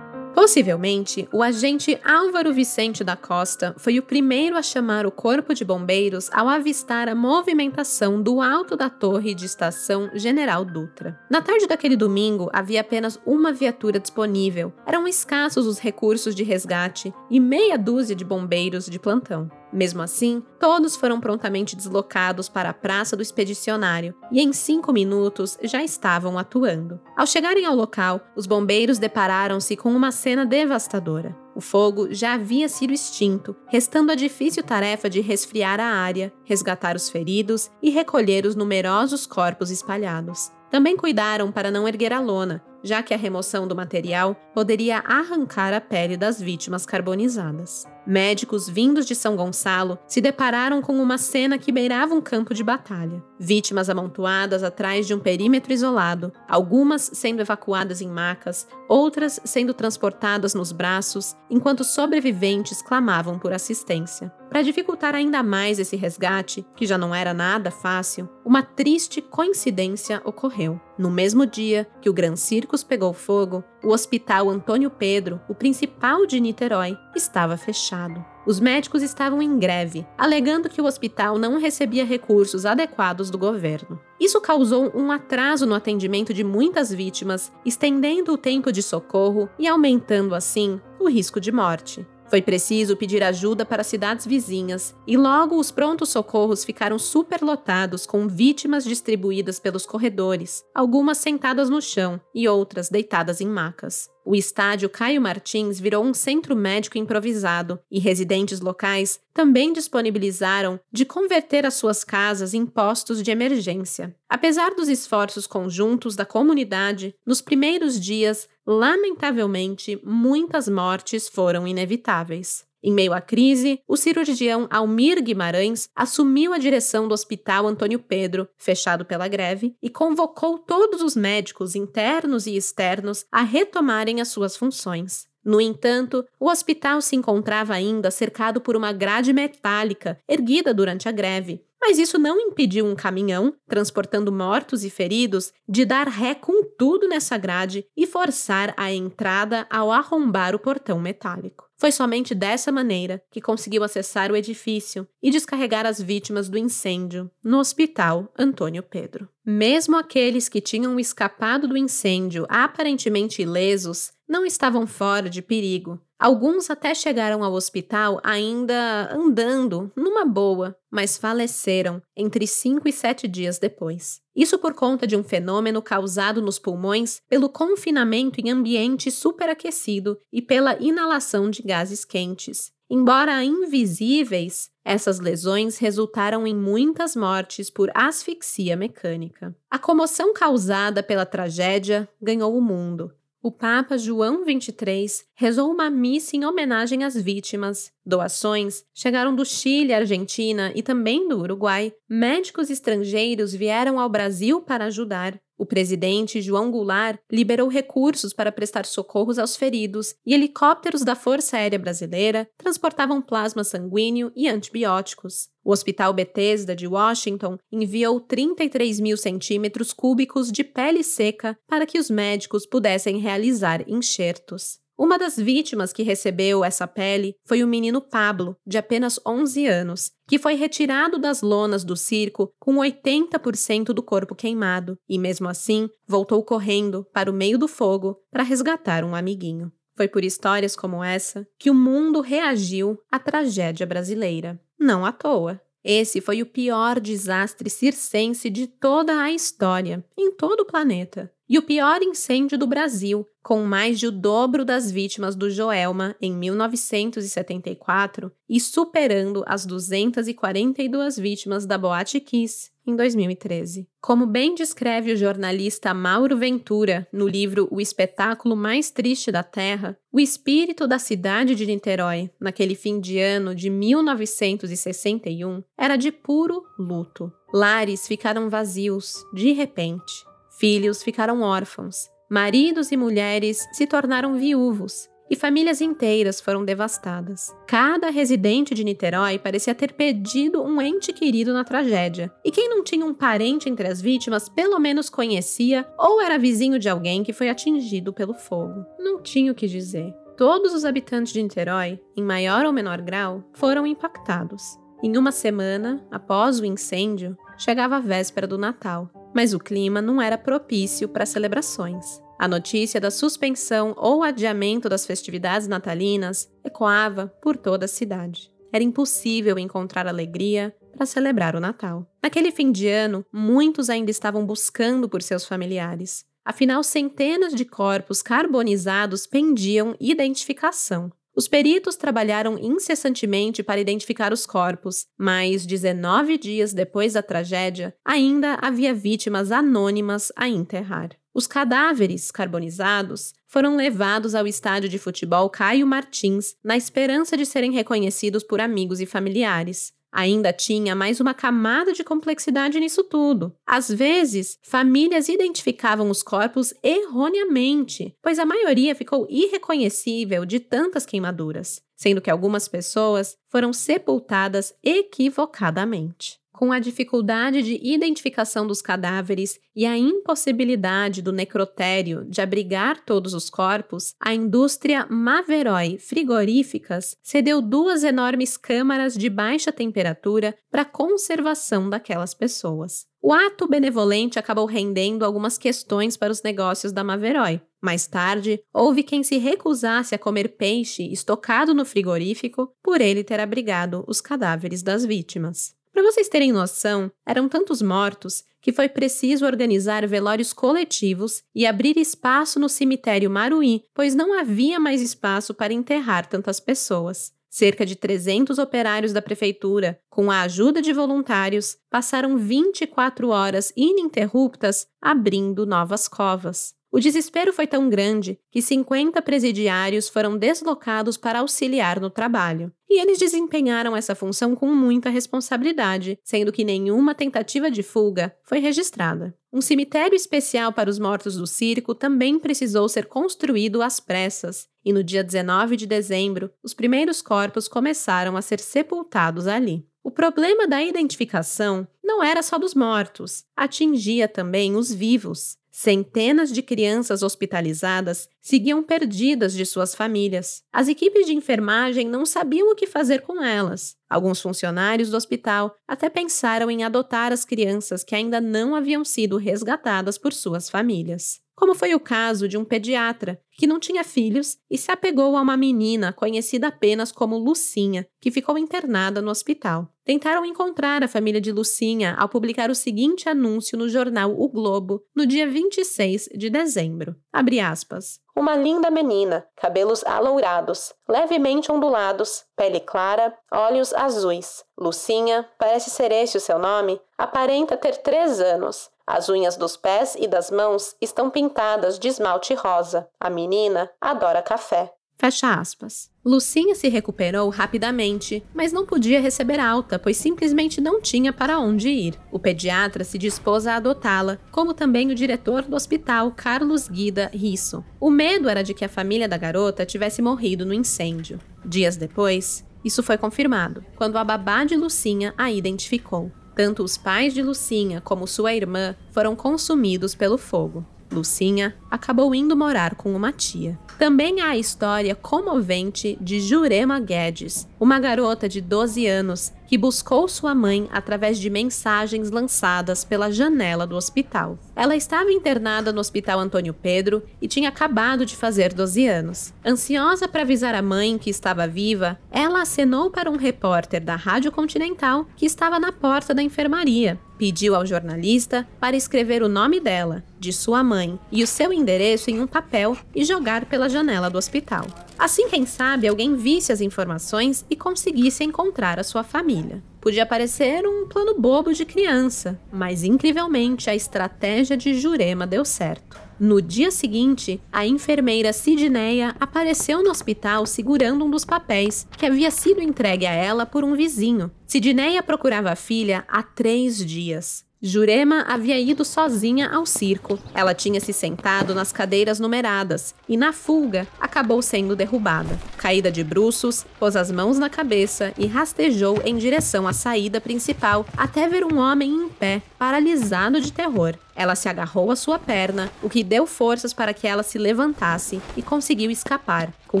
Possivelmente, o agente Álvaro Vicente da Costa foi o primeiro a chamar o Corpo de Bombeiros ao avistar a movimentação do alto da torre de estação General Dutra. Na tarde daquele domingo, havia apenas uma viatura disponível. Eram escassos os recursos de resgate e meia dúzia de bombeiros de plantão. Mesmo assim, todos foram prontamente deslocados para a Praça do Expedicionário e em cinco minutos já estavam atuando. Ao chegarem ao local, os bombeiros depararam-se com uma cena devastadora. O fogo já havia sido extinto, restando a difícil tarefa de resfriar a área, resgatar os feridos e recolher os numerosos corpos espalhados. Também cuidaram para não erguer a lona, já que a remoção do material poderia arrancar a pele das vítimas carbonizadas. Médicos vindos de São Gonçalo se depararam com uma cena que beirava um campo de batalha. Vítimas amontoadas atrás de um perímetro isolado, algumas sendo evacuadas em macas, outras sendo transportadas nos braços, enquanto sobreviventes clamavam por assistência. Para dificultar ainda mais esse resgate, que já não era nada fácil, uma triste coincidência ocorreu. No mesmo dia que o Gran Circus pegou fogo, o Hospital Antônio Pedro, o principal de Niterói, estava fechado. Os médicos estavam em greve, alegando que o hospital não recebia recursos adequados do governo. Isso causou um atraso no atendimento de muitas vítimas, estendendo o tempo de socorro e aumentando, assim, o risco de morte. Foi preciso pedir ajuda para cidades vizinhas e logo os prontos socorros ficaram superlotados com vítimas distribuídas pelos corredores, algumas sentadas no chão e outras deitadas em macas. O estádio Caio Martins virou um centro médico improvisado e residentes locais também disponibilizaram de converter as suas casas em postos de emergência. Apesar dos esforços conjuntos da comunidade, nos primeiros dias, lamentavelmente, muitas mortes foram inevitáveis. Em meio à crise, o cirurgião Almir Guimarães assumiu a direção do Hospital Antônio Pedro, fechado pela greve, e convocou todos os médicos internos e externos a retomarem as suas funções. No entanto, o hospital se encontrava ainda cercado por uma grade metálica erguida durante a greve, mas isso não impediu um caminhão, transportando mortos e feridos, de dar ré com tudo nessa grade e forçar a entrada ao arrombar o portão metálico. Foi somente dessa maneira que conseguiu acessar o edifício e descarregar as vítimas do incêndio no Hospital Antônio Pedro. Mesmo aqueles que tinham escapado do incêndio aparentemente ilesos não estavam fora de perigo. Alguns até chegaram ao hospital ainda andando, numa boa, mas faleceram entre 5 e 7 dias depois. Isso por conta de um fenômeno causado nos pulmões pelo confinamento em ambiente superaquecido e pela inalação de gases quentes. Embora invisíveis, essas lesões resultaram em muitas mortes por asfixia mecânica. A comoção causada pela tragédia ganhou o mundo o Papa João XXIII rezou uma missa em homenagem às vítimas. Doações chegaram do Chile, Argentina e também do Uruguai. Médicos estrangeiros vieram ao Brasil para ajudar. O presidente João Goulart liberou recursos para prestar socorros aos feridos e helicópteros da Força Aérea Brasileira transportavam plasma sanguíneo e antibióticos. O Hospital Bethesda de Washington enviou 33 mil centímetros cúbicos de pele seca para que os médicos pudessem realizar enxertos. Uma das vítimas que recebeu essa pele foi o menino Pablo, de apenas 11 anos, que foi retirado das lonas do circo com 80% do corpo queimado e, mesmo assim, voltou correndo para o meio do fogo para resgatar um amiguinho. Foi por histórias como essa que o mundo reagiu à tragédia brasileira. Não à toa. Esse foi o pior desastre circense de toda a história, em todo o planeta e o pior incêndio do Brasil, com mais de o dobro das vítimas do Joelma em 1974 e superando as 242 vítimas da Boate Kiss em 2013. Como bem descreve o jornalista Mauro Ventura no livro O Espetáculo Mais Triste da Terra, o espírito da cidade de Niterói, naquele fim de ano de 1961, era de puro luto. Lares ficaram vazios, de repente. Filhos ficaram órfãos, maridos e mulheres se tornaram viúvos e famílias inteiras foram devastadas. Cada residente de Niterói parecia ter perdido um ente querido na tragédia, e quem não tinha um parente entre as vítimas pelo menos conhecia ou era vizinho de alguém que foi atingido pelo fogo. Não tinha o que dizer. Todos os habitantes de Niterói, em maior ou menor grau, foram impactados. Em uma semana, após o incêndio, chegava a véspera do Natal mas o clima não era propício para celebrações. A notícia da suspensão ou adiamento das festividades natalinas ecoava por toda a cidade. Era impossível encontrar alegria para celebrar o Natal. Naquele fim de ano, muitos ainda estavam buscando por seus familiares. Afinal, centenas de corpos carbonizados pendiam identificação. Os peritos trabalharam incessantemente para identificar os corpos, mas 19 dias depois da tragédia, ainda havia vítimas anônimas a enterrar. Os cadáveres carbonizados foram levados ao estádio de futebol Caio Martins na esperança de serem reconhecidos por amigos e familiares. Ainda tinha mais uma camada de complexidade nisso tudo. Às vezes, famílias identificavam os corpos erroneamente, pois a maioria ficou irreconhecível de tantas queimaduras, sendo que algumas pessoas foram sepultadas equivocadamente com a dificuldade de identificação dos cadáveres e a impossibilidade do necrotério de abrigar todos os corpos, a indústria Maveroy Frigoríficas cedeu duas enormes câmaras de baixa temperatura para conservação daquelas pessoas. O ato benevolente acabou rendendo algumas questões para os negócios da Maveroy. Mais tarde, houve quem se recusasse a comer peixe estocado no frigorífico por ele ter abrigado os cadáveres das vítimas. Para vocês terem noção, eram tantos mortos que foi preciso organizar velórios coletivos e abrir espaço no cemitério Maruí, pois não havia mais espaço para enterrar tantas pessoas. Cerca de 300 operários da prefeitura, com a ajuda de voluntários, passaram 24 horas ininterruptas abrindo novas covas. O desespero foi tão grande que 50 presidiários foram deslocados para auxiliar no trabalho. E eles desempenharam essa função com muita responsabilidade, sendo que nenhuma tentativa de fuga foi registrada. Um cemitério especial para os mortos do circo também precisou ser construído às pressas, e no dia 19 de dezembro, os primeiros corpos começaram a ser sepultados ali. O problema da identificação não era só dos mortos, atingia também os vivos. Centenas de crianças hospitalizadas seguiam perdidas de suas famílias. As equipes de enfermagem não sabiam o que fazer com elas. Alguns funcionários do hospital até pensaram em adotar as crianças que ainda não haviam sido resgatadas por suas famílias como foi o caso de um pediatra que não tinha filhos e se apegou a uma menina conhecida apenas como Lucinha, que ficou internada no hospital. Tentaram encontrar a família de Lucinha ao publicar o seguinte anúncio no jornal O Globo no dia 26 de dezembro. Abre aspas. Uma linda menina, cabelos alourados, levemente ondulados, pele clara, olhos azuis. Lucinha, parece ser esse o seu nome, aparenta ter três anos. As unhas dos pés e das mãos estão pintadas de esmalte rosa. A menina adora café. Fecha aspas. Lucinha se recuperou rapidamente, mas não podia receber alta, pois simplesmente não tinha para onde ir. O pediatra se dispôs a adotá-la, como também o diretor do hospital, Carlos Guida Risso. O medo era de que a família da garota tivesse morrido no incêndio. Dias depois, isso foi confirmado, quando a babá de Lucinha a identificou. Tanto os pais de Lucinha como sua irmã foram consumidos pelo fogo. Lucinha acabou indo morar com uma tia. Também há a história comovente de Jurema Guedes, uma garota de 12 anos que buscou sua mãe através de mensagens lançadas pela janela do hospital. Ela estava internada no Hospital Antônio Pedro e tinha acabado de fazer 12 anos. Ansiosa para avisar a mãe que estava viva, ela acenou para um repórter da Rádio Continental que estava na porta da enfermaria. Pediu ao jornalista para escrever o nome dela, de sua mãe e o seu endereço em um papel e jogar pela janela do hospital. Assim, quem sabe, alguém visse as informações e conseguisse encontrar a sua família. Podia parecer um plano bobo de criança, mas incrivelmente a estratégia de Jurema deu certo. No dia seguinte, a enfermeira Sidneia apareceu no hospital segurando um dos papéis que havia sido entregue a ela por um vizinho. Sidneia procurava a filha há três dias. Jurema havia ido sozinha ao circo. Ela tinha se sentado nas cadeiras numeradas e, na fuga, acabou sendo derrubada. Caída de bruços, pôs as mãos na cabeça e rastejou em direção à saída principal até ver um homem em pé, paralisado de terror. Ela se agarrou à sua perna, o que deu forças para que ela se levantasse e conseguiu escapar, com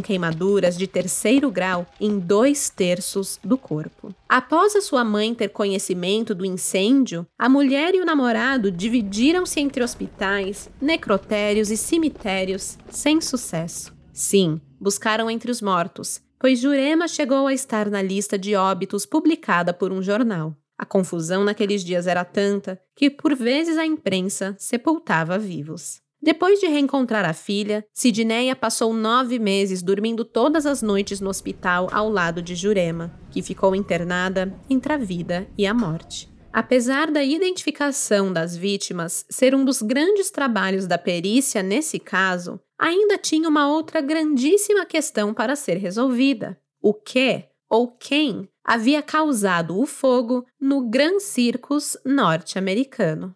queimaduras de terceiro grau em dois terços do corpo. Após a sua mãe ter conhecimento do incêndio, a mulher e o namorado dividiram-se entre hospitais, necrotérios e cemitérios, sem sucesso. Sim, buscaram entre os mortos, pois Jurema chegou a estar na lista de óbitos publicada por um jornal. A confusão naqueles dias era tanta que, por vezes, a imprensa sepultava vivos. Depois de reencontrar a filha, Sidneia passou nove meses dormindo todas as noites no hospital ao lado de Jurema, que ficou internada entre a vida e a morte. Apesar da identificação das vítimas ser um dos grandes trabalhos da perícia nesse caso, ainda tinha uma outra grandíssima questão para ser resolvida: o que ou quem havia causado o fogo no Grand Circus norte-americano.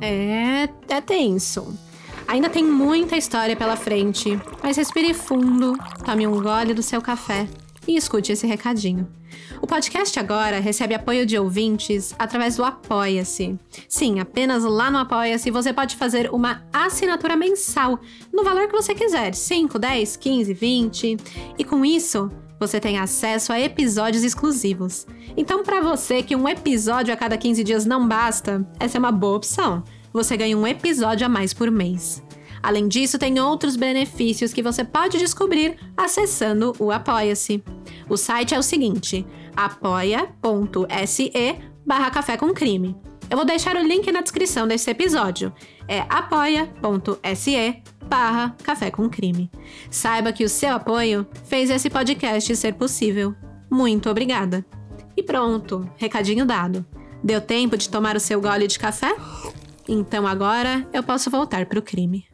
É, é tenso. Ainda tem muita história pela frente, mas respire fundo, tome um gole do seu café e escute esse recadinho. O podcast agora recebe apoio de ouvintes através do Apoia-se. Sim, apenas lá no Apoia-se você pode fazer uma assinatura mensal no valor que você quiser: 5, 10, 15, 20. E com isso, você tem acesso a episódios exclusivos. Então, para você que um episódio a cada 15 dias não basta, essa é uma boa opção. Você ganha um episódio a mais por mês. Além disso, tem outros benefícios que você pode descobrir acessando o Apoia-se. O site é o seguinte: apoia.se barra café com crime. Eu vou deixar o link na descrição desse episódio. É apoia.se barra Café com Crime. Saiba que o seu apoio fez esse podcast ser possível. Muito obrigada. E pronto, recadinho dado. Deu tempo de tomar o seu gole de café? Então agora eu posso voltar para o crime.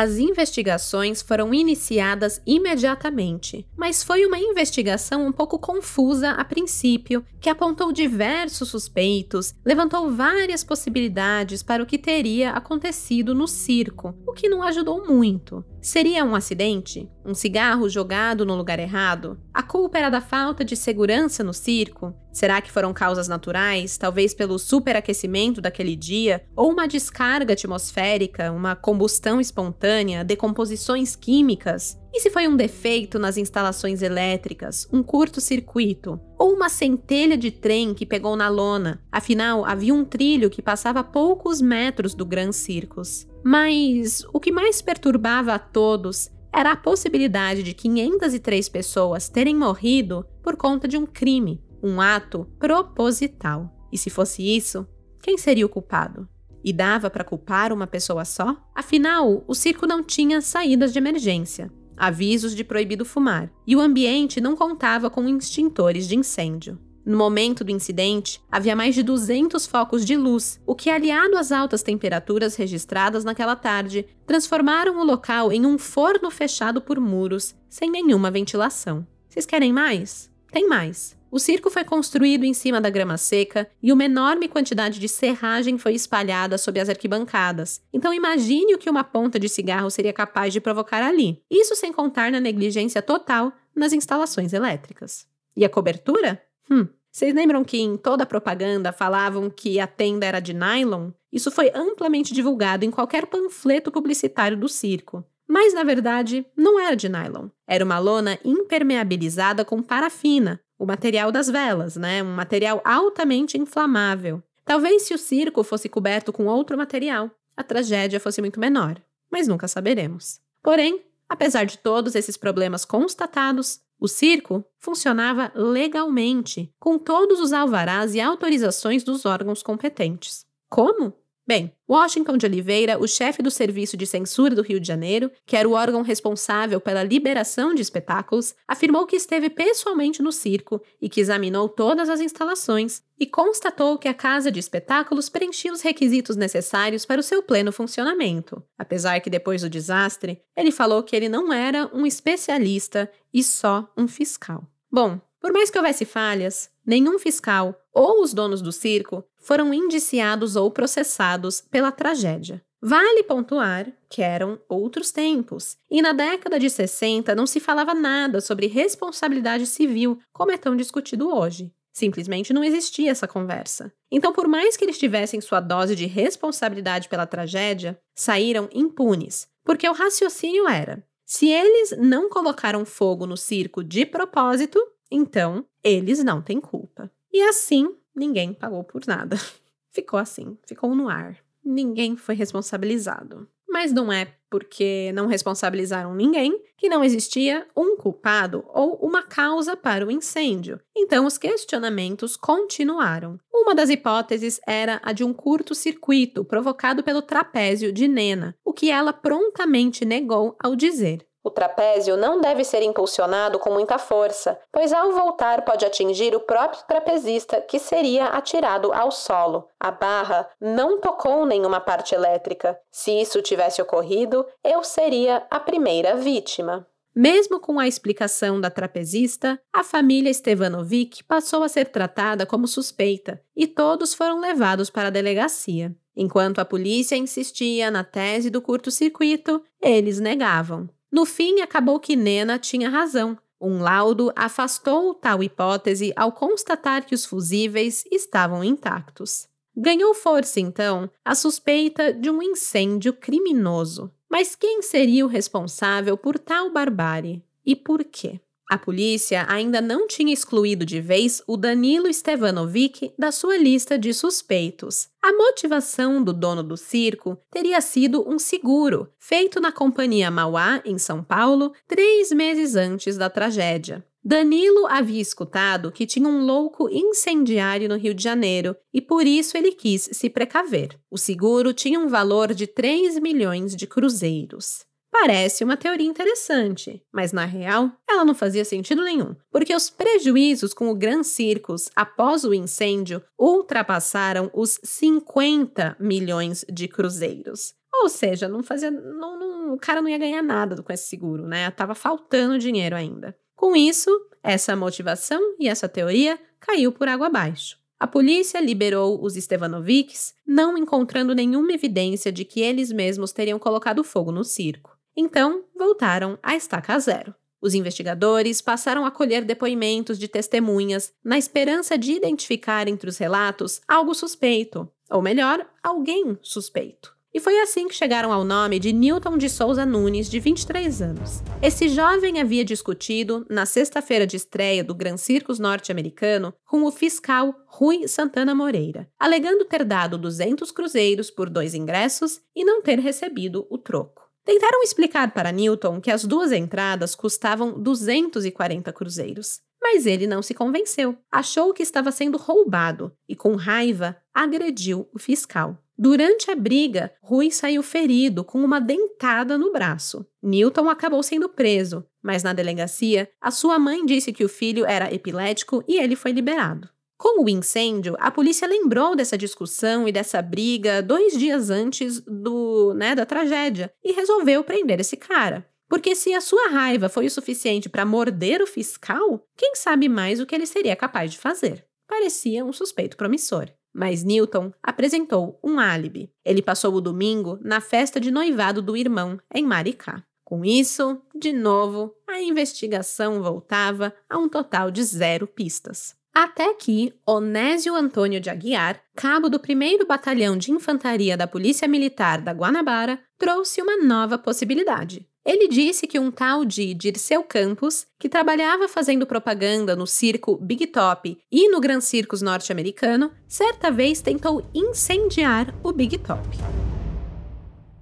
As investigações foram iniciadas imediatamente, mas foi uma investigação um pouco confusa a princípio, que apontou diversos suspeitos, levantou várias possibilidades para o que teria acontecido no circo, o que não ajudou muito. Seria um acidente? Um cigarro jogado no lugar errado? A culpa era da falta de segurança no circo? Será que foram causas naturais, talvez pelo superaquecimento daquele dia, ou uma descarga atmosférica, uma combustão espontânea, decomposições químicas? E se foi um defeito nas instalações elétricas, um curto-circuito, ou uma centelha de trem que pegou na lona? Afinal, havia um trilho que passava a poucos metros do Gran Circus. Mas o que mais perturbava a todos era a possibilidade de 503 pessoas terem morrido por conta de um crime, um ato proposital. E se fosse isso, quem seria o culpado? E dava para culpar uma pessoa só? Afinal, o circo não tinha saídas de emergência avisos de proibido fumar, e o ambiente não contava com extintores de incêndio. No momento do incidente, havia mais de 200 focos de luz, o que, aliado às altas temperaturas registradas naquela tarde, transformaram o local em um forno fechado por muros, sem nenhuma ventilação. Vocês querem mais? Tem mais. O circo foi construído em cima da grama seca e uma enorme quantidade de serragem foi espalhada sob as arquibancadas. Então imagine o que uma ponta de cigarro seria capaz de provocar ali. Isso sem contar na negligência total nas instalações elétricas. E a cobertura? Hum. Vocês lembram que em toda a propaganda falavam que a tenda era de nylon? Isso foi amplamente divulgado em qualquer panfleto publicitário do circo. Mas na verdade, não era de nylon. Era uma lona impermeabilizada com parafina, o material das velas, né? Um material altamente inflamável. Talvez se o circo fosse coberto com outro material, a tragédia fosse muito menor, mas nunca saberemos. Porém, apesar de todos esses problemas constatados, o circo funcionava legalmente, com todos os alvarás e autorizações dos órgãos competentes. Como? Bem, Washington de Oliveira, o chefe do Serviço de Censura do Rio de Janeiro, que era o órgão responsável pela liberação de espetáculos, afirmou que esteve pessoalmente no circo e que examinou todas as instalações e constatou que a casa de espetáculos preenchia os requisitos necessários para o seu pleno funcionamento. Apesar que depois do desastre, ele falou que ele não era um especialista e só um fiscal. Bom, por mais que houvesse falhas, nenhum fiscal ou os donos do circo foram indiciados ou processados pela tragédia. Vale pontuar que eram outros tempos, e na década de 60 não se falava nada sobre responsabilidade civil, como é tão discutido hoje. Simplesmente não existia essa conversa. Então, por mais que eles tivessem sua dose de responsabilidade pela tragédia, saíram impunes, porque o raciocínio era: se eles não colocaram fogo no circo de propósito, então eles não têm culpa. E assim, ninguém pagou por nada. Ficou assim, ficou no ar. Ninguém foi responsabilizado. Mas não é porque não responsabilizaram ninguém que não existia um culpado ou uma causa para o incêndio. Então os questionamentos continuaram. Uma das hipóteses era a de um curto-circuito provocado pelo trapézio de Nena, o que ela prontamente negou ao dizer. O trapézio não deve ser impulsionado com muita força, pois ao voltar pode atingir o próprio trapezista, que seria atirado ao solo. A barra não tocou nenhuma parte elétrica. Se isso tivesse ocorrido, eu seria a primeira vítima. Mesmo com a explicação da trapezista, a família Stevanovic passou a ser tratada como suspeita e todos foram levados para a delegacia. Enquanto a polícia insistia na tese do curto-circuito, eles negavam. No fim, acabou que Nena tinha razão. Um laudo afastou tal hipótese ao constatar que os fusíveis estavam intactos. Ganhou força, então, a suspeita de um incêndio criminoso. Mas quem seria o responsável por tal barbárie? E por quê? A polícia ainda não tinha excluído de vez o Danilo Stevanovic da sua lista de suspeitos. A motivação do dono do circo teria sido um seguro, feito na companhia Mauá, em São Paulo, três meses antes da tragédia. Danilo havia escutado que tinha um louco incendiário no Rio de Janeiro e por isso ele quis se precaver. O seguro tinha um valor de 3 milhões de cruzeiros. Parece uma teoria interessante, mas na real ela não fazia sentido nenhum, porque os prejuízos com o Gran Circus após o incêndio ultrapassaram os 50 milhões de cruzeiros. Ou seja, não fazia, não, não, o cara não ia ganhar nada com esse seguro, né? Tava faltando dinheiro ainda. Com isso, essa motivação e essa teoria caiu por água abaixo. A polícia liberou os Stevanovics, não encontrando nenhuma evidência de que eles mesmos teriam colocado fogo no circo. Então, voltaram à estaca zero. Os investigadores passaram a colher depoimentos de testemunhas na esperança de identificar entre os relatos algo suspeito, ou melhor, alguém suspeito. E foi assim que chegaram ao nome de Newton de Souza Nunes, de 23 anos. Esse jovem havia discutido, na sexta-feira de estreia do Gran Circus norte-americano, com o fiscal Rui Santana Moreira, alegando ter dado 200 cruzeiros por dois ingressos e não ter recebido o troco. Tentaram explicar para Newton que as duas entradas custavam 240 cruzeiros. Mas ele não se convenceu. Achou que estava sendo roubado e, com raiva, agrediu o fiscal. Durante a briga, Rui saiu ferido com uma dentada no braço. Newton acabou sendo preso, mas na delegacia, a sua mãe disse que o filho era epilético e ele foi liberado. Com o incêndio, a polícia lembrou dessa discussão e dessa briga dois dias antes do, né, da tragédia e resolveu prender esse cara. Porque se a sua raiva foi o suficiente para morder o fiscal, quem sabe mais o que ele seria capaz de fazer? Parecia um suspeito promissor. Mas Newton apresentou um álibi. Ele passou o domingo na festa de noivado do irmão, em Maricá. Com isso, de novo, a investigação voltava a um total de zero pistas. Até que Onésio Antônio de Aguiar, cabo do 1 Batalhão de Infantaria da Polícia Militar da Guanabara, trouxe uma nova possibilidade. Ele disse que um tal de Dirceu Campos, que trabalhava fazendo propaganda no circo Big Top e no Gran Circus norte-americano, certa vez tentou incendiar o Big Top.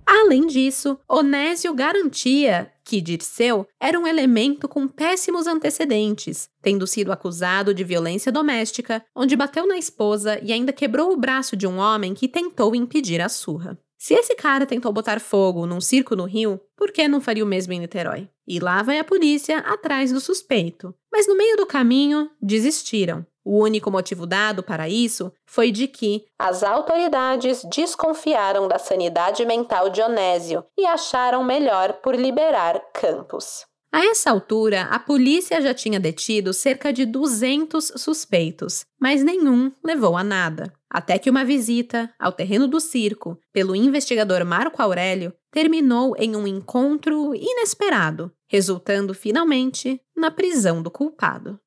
Além disso, Onésio garantia que Dirceu era um elemento com péssimos antecedentes, tendo sido acusado de violência doméstica, onde bateu na esposa e ainda quebrou o braço de um homem que tentou impedir a surra. Se esse cara tentou botar fogo num circo no Rio, por que não faria o mesmo em Niterói? E lá vai a polícia atrás do suspeito. Mas no meio do caminho, desistiram. O único motivo dado para isso foi de que as autoridades desconfiaram da sanidade mental de Onésio e acharam melhor por liberar Campos. A essa altura, a polícia já tinha detido cerca de 200 suspeitos, mas nenhum levou a nada. Até que uma visita ao terreno do circo pelo investigador Marco Aurélio terminou em um encontro inesperado, resultando finalmente na prisão do culpado.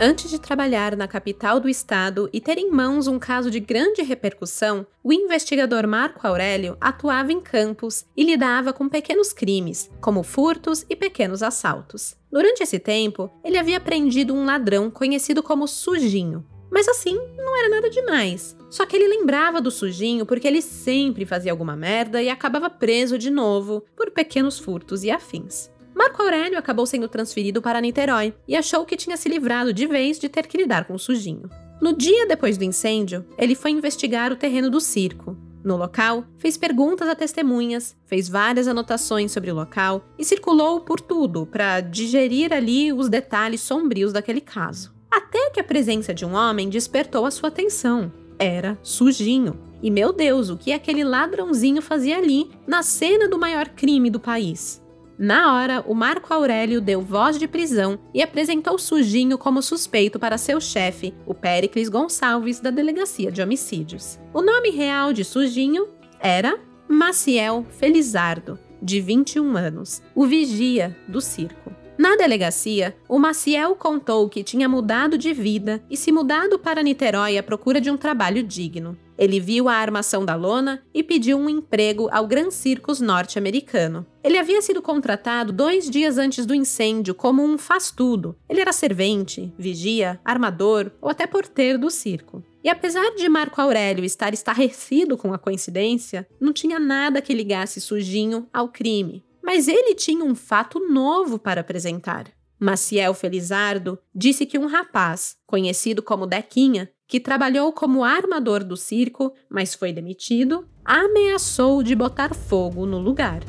Antes de trabalhar na capital do estado e ter em mãos um caso de grande repercussão, o investigador Marco Aurélio atuava em campos e lidava com pequenos crimes, como furtos e pequenos assaltos. Durante esse tempo, ele havia prendido um ladrão conhecido como Sujinho. Mas assim, não era nada demais. Só que ele lembrava do Sujinho porque ele sempre fazia alguma merda e acabava preso de novo por pequenos furtos e afins. Marco Aurélio acabou sendo transferido para Niterói e achou que tinha se livrado de vez de ter que lidar com o sujinho. No dia depois do incêndio, ele foi investigar o terreno do circo. No local, fez perguntas a testemunhas, fez várias anotações sobre o local e circulou por tudo para digerir ali os detalhes sombrios daquele caso. Até que a presença de um homem despertou a sua atenção. Era Sujinho. E meu Deus, o que aquele ladrãozinho fazia ali, na cena do maior crime do país? Na hora, o Marco Aurélio deu voz de prisão e apresentou Sujinho como suspeito para seu chefe, o Péricles Gonçalves, da Delegacia de Homicídios. O nome real de Sujinho era Maciel Felizardo, de 21 anos, o vigia do circo. Na delegacia, o Maciel contou que tinha mudado de vida e se mudado para Niterói à procura de um trabalho digno. Ele viu a armação da lona e pediu um emprego ao Gran Circus norte-americano. Ele havia sido contratado dois dias antes do incêndio como um faz-tudo. Ele era servente, vigia, armador ou até porteiro do circo. E apesar de Marco Aurélio estar estarrecido com a coincidência, não tinha nada que ligasse Sujinho ao crime. Mas ele tinha um fato novo para apresentar. Maciel Felizardo disse que um rapaz, conhecido como Dequinha, que trabalhou como armador do circo, mas foi demitido, ameaçou de botar fogo no lugar.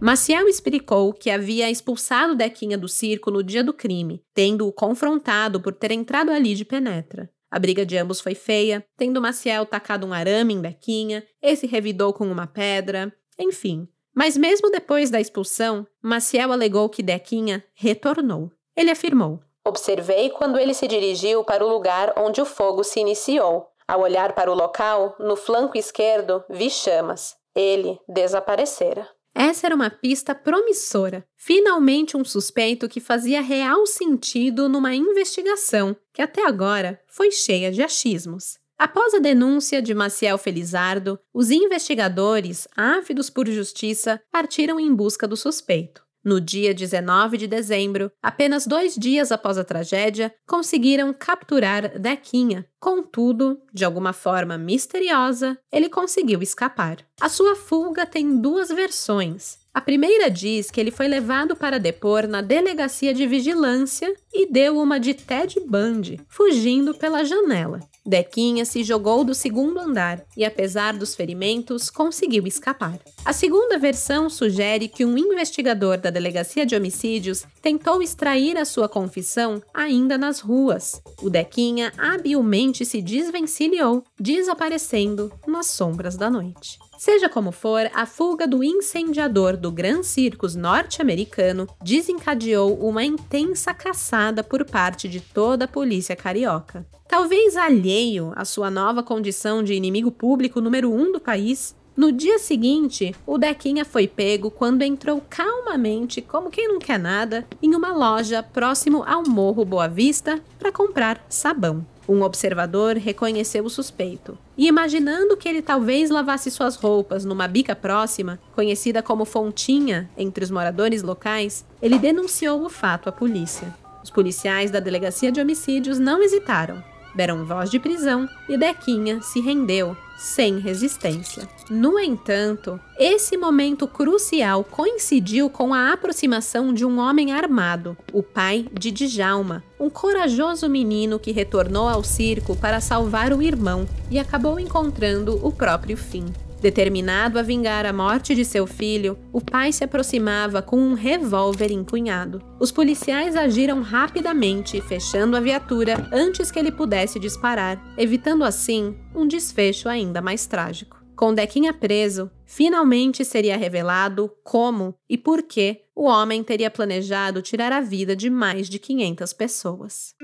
Maciel explicou que havia expulsado Dequinha do circo no dia do crime, tendo-o confrontado por ter entrado ali de penetra. A briga de ambos foi feia, tendo Maciel tacado um arame em Dequinha, esse revidou com uma pedra, enfim. Mas mesmo depois da expulsão, Maciel alegou que Dequinha retornou. Ele afirmou: Observei quando ele se dirigiu para o lugar onde o fogo se iniciou. Ao olhar para o local, no flanco esquerdo, vi chamas. Ele desaparecera. Essa era uma pista promissora. Finalmente, um suspeito que fazia real sentido numa investigação que até agora foi cheia de achismos. Após a denúncia de Maciel Felizardo, os investigadores, ávidos por justiça, partiram em busca do suspeito. No dia 19 de dezembro, apenas dois dias após a tragédia, conseguiram capturar Dequinha. Contudo, de alguma forma misteriosa, ele conseguiu escapar. A sua fuga tem duas versões. A primeira diz que ele foi levado para depor na delegacia de vigilância e deu uma de Ted Bundy, fugindo pela janela. Dequinha se jogou do segundo andar e, apesar dos ferimentos, conseguiu escapar. A segunda versão sugere que um investigador da delegacia de homicídios tentou extrair a sua confissão ainda nas ruas. O Dequinha habilmente se desvencilhou, desaparecendo nas sombras da noite. Seja como for, a fuga do incendiador do Gran Circus norte-americano desencadeou uma intensa caçada por parte de toda a polícia carioca. Talvez alheio à sua nova condição de inimigo público número um do país, no dia seguinte, o Dequinha foi pego quando entrou calmamente, como quem não quer nada, em uma loja próximo ao Morro Boa Vista para comprar sabão. Um observador reconheceu o suspeito e, imaginando que ele talvez lavasse suas roupas numa bica próxima, conhecida como Fontinha entre os moradores locais, ele denunciou o fato à polícia. Os policiais da delegacia de homicídios não hesitaram, deram voz de prisão e Dequinha se rendeu sem resistência. No entanto, esse momento crucial coincidiu com a aproximação de um homem armado, o pai de Djalma, um corajoso menino que retornou ao circo para salvar o irmão e acabou encontrando o próprio fim. Determinado a vingar a morte de seu filho, o pai se aproximava com um revólver empunhado. Os policiais agiram rapidamente, fechando a viatura antes que ele pudesse disparar, evitando assim um desfecho ainda mais trágico. Com Dequinha preso, finalmente seria revelado como e por que o homem teria planejado tirar a vida de mais de 500 pessoas.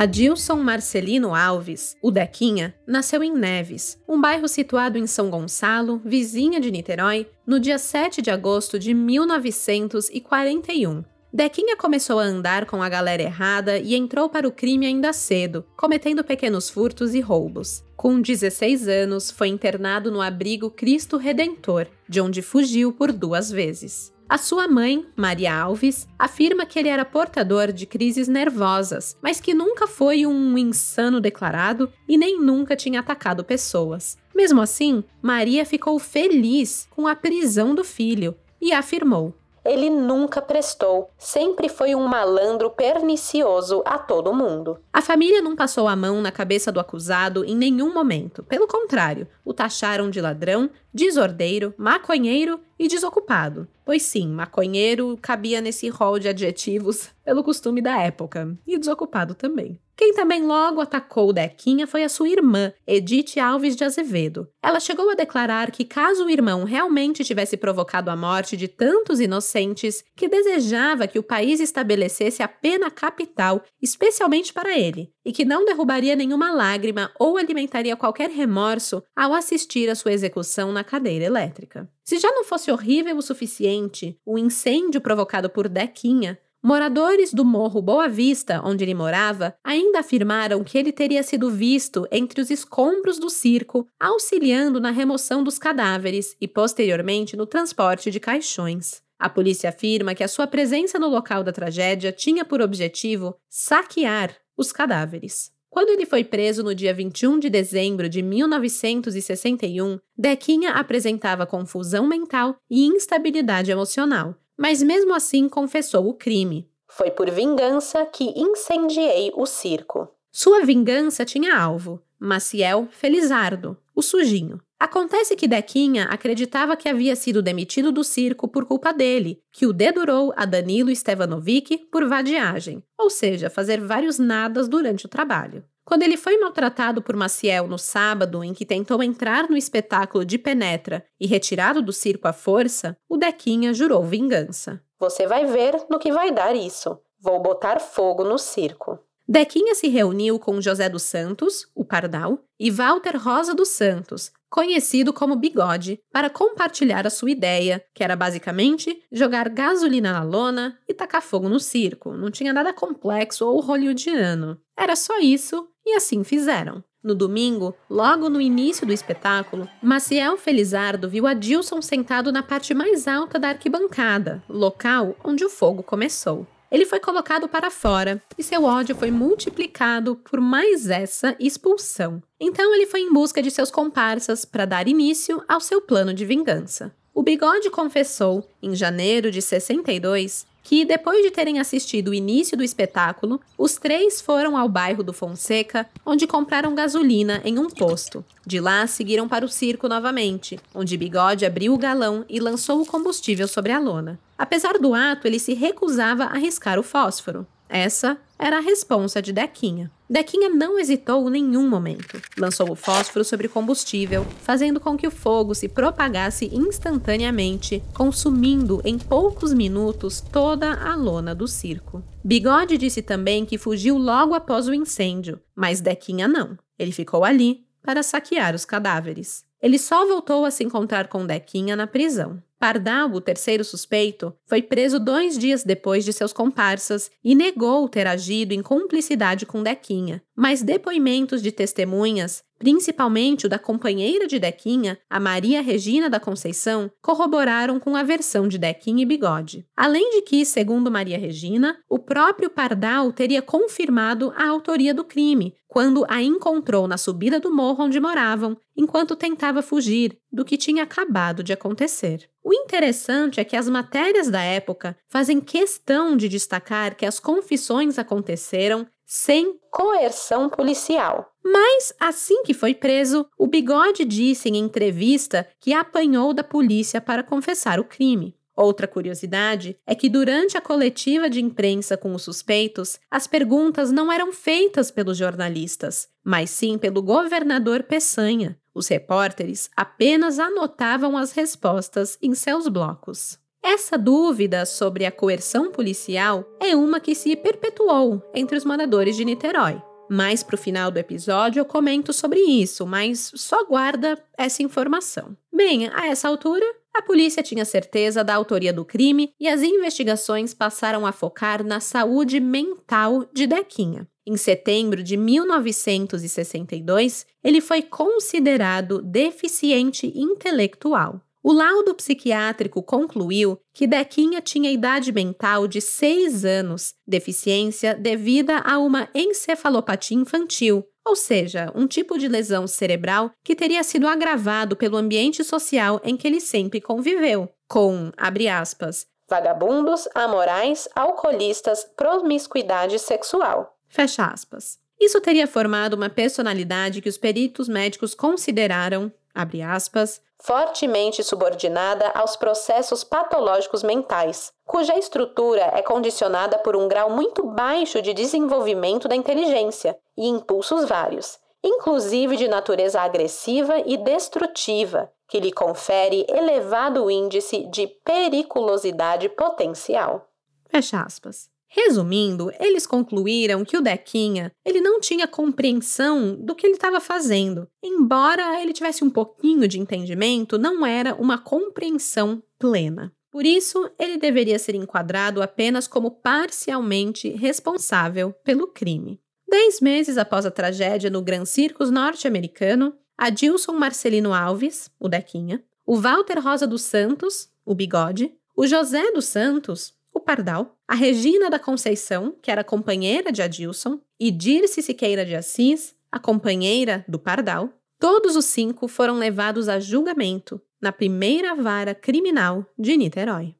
Adilson Marcelino Alves, o Dequinha, nasceu em Neves, um bairro situado em São Gonçalo, vizinha de Niterói, no dia 7 de agosto de 1941. Dequinha começou a andar com a galera errada e entrou para o crime ainda cedo, cometendo pequenos furtos e roubos. Com 16 anos, foi internado no abrigo Cristo Redentor, de onde fugiu por duas vezes. A sua mãe, Maria Alves, afirma que ele era portador de crises nervosas, mas que nunca foi um insano declarado e nem nunca tinha atacado pessoas. Mesmo assim, Maria ficou feliz com a prisão do filho e afirmou: ele nunca prestou, sempre foi um malandro pernicioso a todo mundo. A família não passou a mão na cabeça do acusado em nenhum momento. Pelo contrário, o taxaram de ladrão, desordeiro, maconheiro e desocupado. Pois sim, maconheiro cabia nesse rol de adjetivos pelo costume da época, e desocupado também. Quem também logo atacou Dequinha foi a sua irmã, Edith Alves de Azevedo. Ela chegou a declarar que, caso o irmão realmente tivesse provocado a morte de tantos inocentes, que desejava que o país estabelecesse a pena capital especialmente para ele, e que não derrubaria nenhuma lágrima ou alimentaria qualquer remorso ao assistir a sua execução na cadeira elétrica. Se já não fosse horrível o suficiente o incêndio provocado por Dequinha, Moradores do Morro Boa Vista, onde ele morava, ainda afirmaram que ele teria sido visto entre os escombros do circo, auxiliando na remoção dos cadáveres e, posteriormente, no transporte de caixões. A polícia afirma que a sua presença no local da tragédia tinha por objetivo saquear os cadáveres. Quando ele foi preso no dia 21 de dezembro de 1961, Dequinha apresentava confusão mental e instabilidade emocional, mas mesmo assim confessou o crime. Foi por vingança que incendiei o circo. Sua vingança tinha alvo, Maciel Felizardo, o sujinho. Acontece que Dequinha acreditava que havia sido demitido do circo por culpa dele, que o dedurou a Danilo Stevanovic por vadiagem, ou seja, fazer vários nadas durante o trabalho. Quando ele foi maltratado por Maciel no sábado em que tentou entrar no espetáculo de Penetra e retirado do circo à força, o Dequinha jurou vingança. Você vai ver no que vai dar isso. Vou botar fogo no circo. Dequinha se reuniu com José dos Santos, o Pardal, e Walter Rosa dos Santos, conhecido como Bigode, para compartilhar a sua ideia, que era basicamente jogar gasolina na lona e tacar fogo no circo. Não tinha nada complexo ou hollywoodiano. Era só isso e assim fizeram. No domingo, logo no início do espetáculo, Maciel Felizardo viu Adilson sentado na parte mais alta da arquibancada, local onde o fogo começou. Ele foi colocado para fora e seu ódio foi multiplicado por mais essa expulsão. Então ele foi em busca de seus comparsas para dar início ao seu plano de vingança. O Bigode confessou, em janeiro de 62, que, depois de terem assistido o início do espetáculo, os três foram ao bairro do Fonseca, onde compraram gasolina em um posto. De lá, seguiram para o circo novamente, onde Bigode abriu o galão e lançou o combustível sobre a lona. Apesar do ato, ele se recusava a riscar o fósforo. Essa era a responsa de Dequinha. Dequinha não hesitou em nenhum momento. Lançou o fósforo sobre combustível, fazendo com que o fogo se propagasse instantaneamente, consumindo em poucos minutos toda a lona do circo. Bigode disse também que fugiu logo após o incêndio, mas Dequinha não. Ele ficou ali para saquear os cadáveres. Ele só voltou a se encontrar com Dequinha na prisão. Pardal, o terceiro suspeito, foi preso dois dias depois de seus comparsas e negou ter agido em cumplicidade com Dequinha. Mas depoimentos de testemunhas, principalmente o da companheira de Dequinha, a Maria Regina da Conceição, corroboraram com a versão de Dequinha e Bigode. Além de que, segundo Maria Regina, o próprio Pardal teria confirmado a autoria do crime, quando a encontrou na subida do morro onde moravam, enquanto tentava fugir do que tinha acabado de acontecer. O interessante é que as matérias da época fazem questão de destacar que as confissões aconteceram sem coerção policial. Mas, assim que foi preso, o Bigode disse em entrevista que apanhou da polícia para confessar o crime. Outra curiosidade é que durante a coletiva de imprensa com os suspeitos, as perguntas não eram feitas pelos jornalistas, mas sim pelo governador Peçanha, os repórteres apenas anotavam as respostas em seus blocos. Essa dúvida sobre a coerção policial é uma que se perpetuou entre os moradores de Niterói. Mais para o final do episódio eu comento sobre isso, mas só guarda essa informação. Bem, a essa altura, a polícia tinha certeza da autoria do crime e as investigações passaram a focar na saúde mental de Dequinha. Em setembro de 1962, ele foi considerado deficiente intelectual. O laudo psiquiátrico concluiu que Dequinha tinha idade mental de 6 anos, deficiência devida a uma encefalopatia infantil, ou seja, um tipo de lesão cerebral que teria sido agravado pelo ambiente social em que ele sempre conviveu, com, abre aspas, vagabundos, amorais, alcoolistas, promiscuidade sexual. Fecha aspas. Isso teria formado uma personalidade que os peritos médicos consideraram, abre aspas, fortemente subordinada aos processos patológicos mentais, cuja estrutura é condicionada por um grau muito baixo de desenvolvimento da inteligência e impulsos vários, inclusive de natureza agressiva e destrutiva, que lhe confere elevado índice de periculosidade potencial. Fecha aspas. Resumindo, eles concluíram que o Dequinha ele não tinha compreensão do que ele estava fazendo. Embora ele tivesse um pouquinho de entendimento, não era uma compreensão plena. Por isso, ele deveria ser enquadrado apenas como parcialmente responsável pelo crime. Dez meses após a tragédia no Gran Circus norte-americano, Adilson Marcelino Alves, o Dequinha, o Walter Rosa dos Santos, o Bigode, o José dos Santos, Pardal, a Regina da Conceição, que era companheira de Adilson, e Dirce Siqueira de Assis, a companheira do Pardal, todos os cinco foram levados a julgamento na primeira vara criminal de Niterói.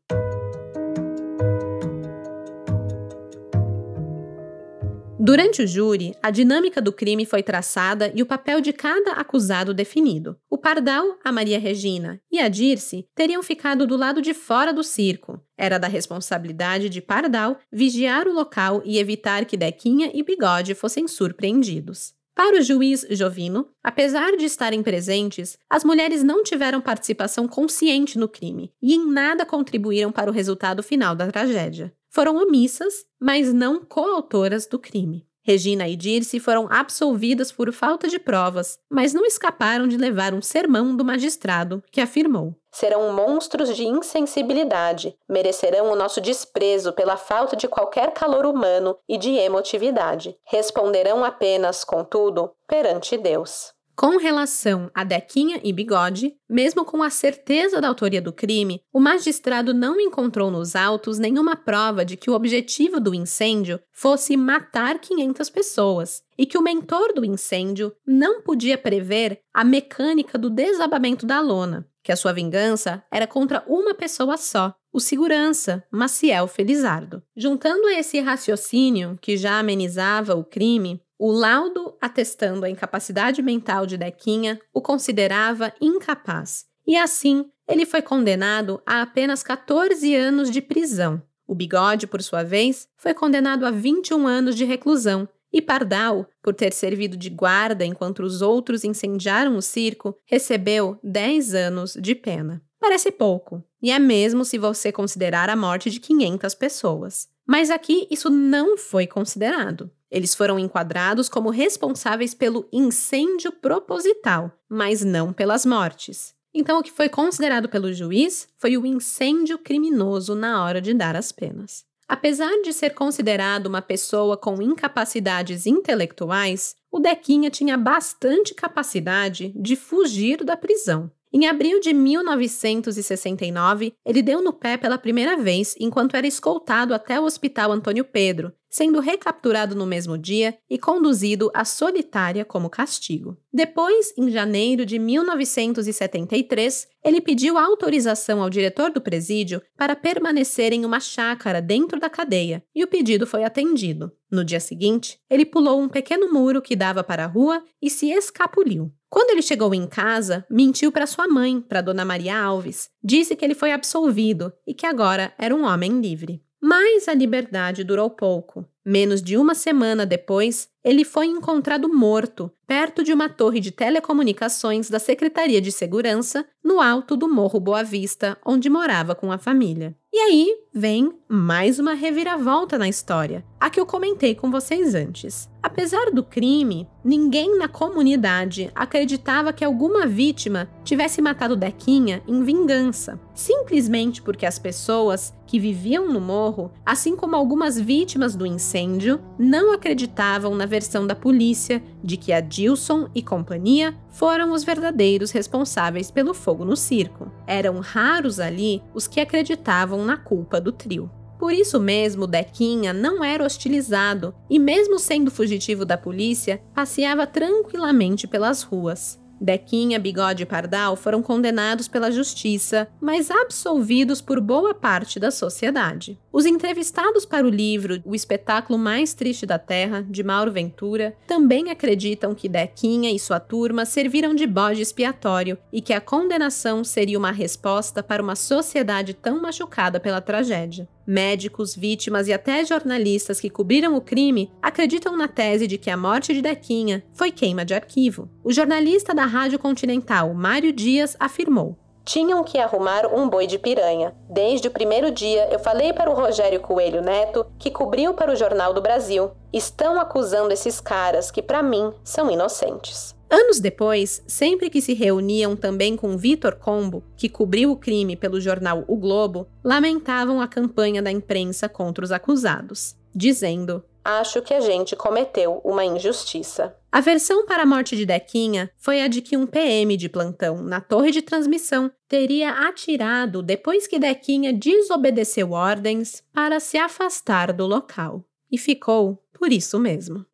Durante o júri, a dinâmica do crime foi traçada e o papel de cada acusado definido. O Pardal, a Maria Regina e a Dirce teriam ficado do lado de fora do circo. Era da responsabilidade de Pardal vigiar o local e evitar que Dequinha e Bigode fossem surpreendidos. Para o juiz Jovino, apesar de estarem presentes, as mulheres não tiveram participação consciente no crime e em nada contribuíram para o resultado final da tragédia foram omissas, mas não coautoras do crime. Regina e Dirce foram absolvidas por falta de provas, mas não escaparam de levar um sermão do magistrado, que afirmou: Serão monstros de insensibilidade, merecerão o nosso desprezo pela falta de qualquer calor humano e de emotividade. Responderão apenas, contudo, perante Deus. Com relação a Dequinha e Bigode, mesmo com a certeza da autoria do crime, o magistrado não encontrou nos autos nenhuma prova de que o objetivo do incêndio fosse matar 500 pessoas e que o mentor do incêndio não podia prever a mecânica do desabamento da lona, que a sua vingança era contra uma pessoa só, o segurança, Maciel Felizardo. Juntando esse raciocínio, que já amenizava o crime, o laudo atestando a incapacidade mental de Dequinha o considerava incapaz, e assim ele foi condenado a apenas 14 anos de prisão. O Bigode, por sua vez, foi condenado a 21 anos de reclusão, e Pardal, por ter servido de guarda enquanto os outros incendiaram o circo, recebeu 10 anos de pena. Parece pouco, e é mesmo se você considerar a morte de 500 pessoas. Mas aqui isso não foi considerado. Eles foram enquadrados como responsáveis pelo incêndio proposital, mas não pelas mortes. Então, o que foi considerado pelo juiz foi o incêndio criminoso na hora de dar as penas. Apesar de ser considerado uma pessoa com incapacidades intelectuais, o Dequinha tinha bastante capacidade de fugir da prisão. Em abril de 1969, ele deu no pé pela primeira vez enquanto era escoltado até o Hospital Antônio Pedro, sendo recapturado no mesmo dia e conduzido à solitária como castigo. Depois, em janeiro de 1973, ele pediu autorização ao diretor do presídio para permanecer em uma chácara dentro da cadeia, e o pedido foi atendido. No dia seguinte, ele pulou um pequeno muro que dava para a rua e se escapuliu. Quando ele chegou em casa, mentiu para sua mãe, para Dona Maria Alves. Disse que ele foi absolvido e que agora era um homem livre. Mas a liberdade durou pouco. Menos de uma semana depois, ele foi encontrado morto perto de uma torre de telecomunicações da Secretaria de Segurança, no alto do Morro Boa Vista, onde morava com a família. E aí, vem mais uma reviravolta na história, a que eu comentei com vocês antes. Apesar do crime, ninguém na comunidade acreditava que alguma vítima tivesse matado Dequinha em vingança, simplesmente porque as pessoas que viviam no morro, assim como algumas vítimas do incêndio, não acreditavam na versão da polícia de que a Dilson e companhia foram os verdadeiros responsáveis pelo fogo no circo. Eram raros ali os que acreditavam na culpa do trio. Por isso mesmo, Dequinha não era hostilizado e, mesmo sendo fugitivo da polícia, passeava tranquilamente pelas ruas. Dequinha, Bigode e Pardal foram condenados pela justiça, mas absolvidos por boa parte da sociedade. Os entrevistados para o livro O Espetáculo Mais Triste da Terra, de Mauro Ventura, também acreditam que Dequinha e sua turma serviram de bode expiatório e que a condenação seria uma resposta para uma sociedade tão machucada pela tragédia. Médicos, vítimas e até jornalistas que cobriram o crime acreditam na tese de que a morte de Dequinha foi queima de arquivo. O jornalista da Rádio Continental, Mário Dias, afirmou: tinham que arrumar um boi de piranha. Desde o primeiro dia, eu falei para o Rogério Coelho Neto, que cobriu para o Jornal do Brasil. Estão acusando esses caras que, para mim, são inocentes. Anos depois, sempre que se reuniam também com Vitor Combo, que cobriu o crime pelo jornal O Globo, lamentavam a campanha da imprensa contra os acusados, dizendo: Acho que a gente cometeu uma injustiça. A versão para a morte de Dequinha foi a de que um PM de plantão na torre de transmissão teria atirado depois que Dequinha desobedeceu ordens para se afastar do local. E ficou por isso mesmo.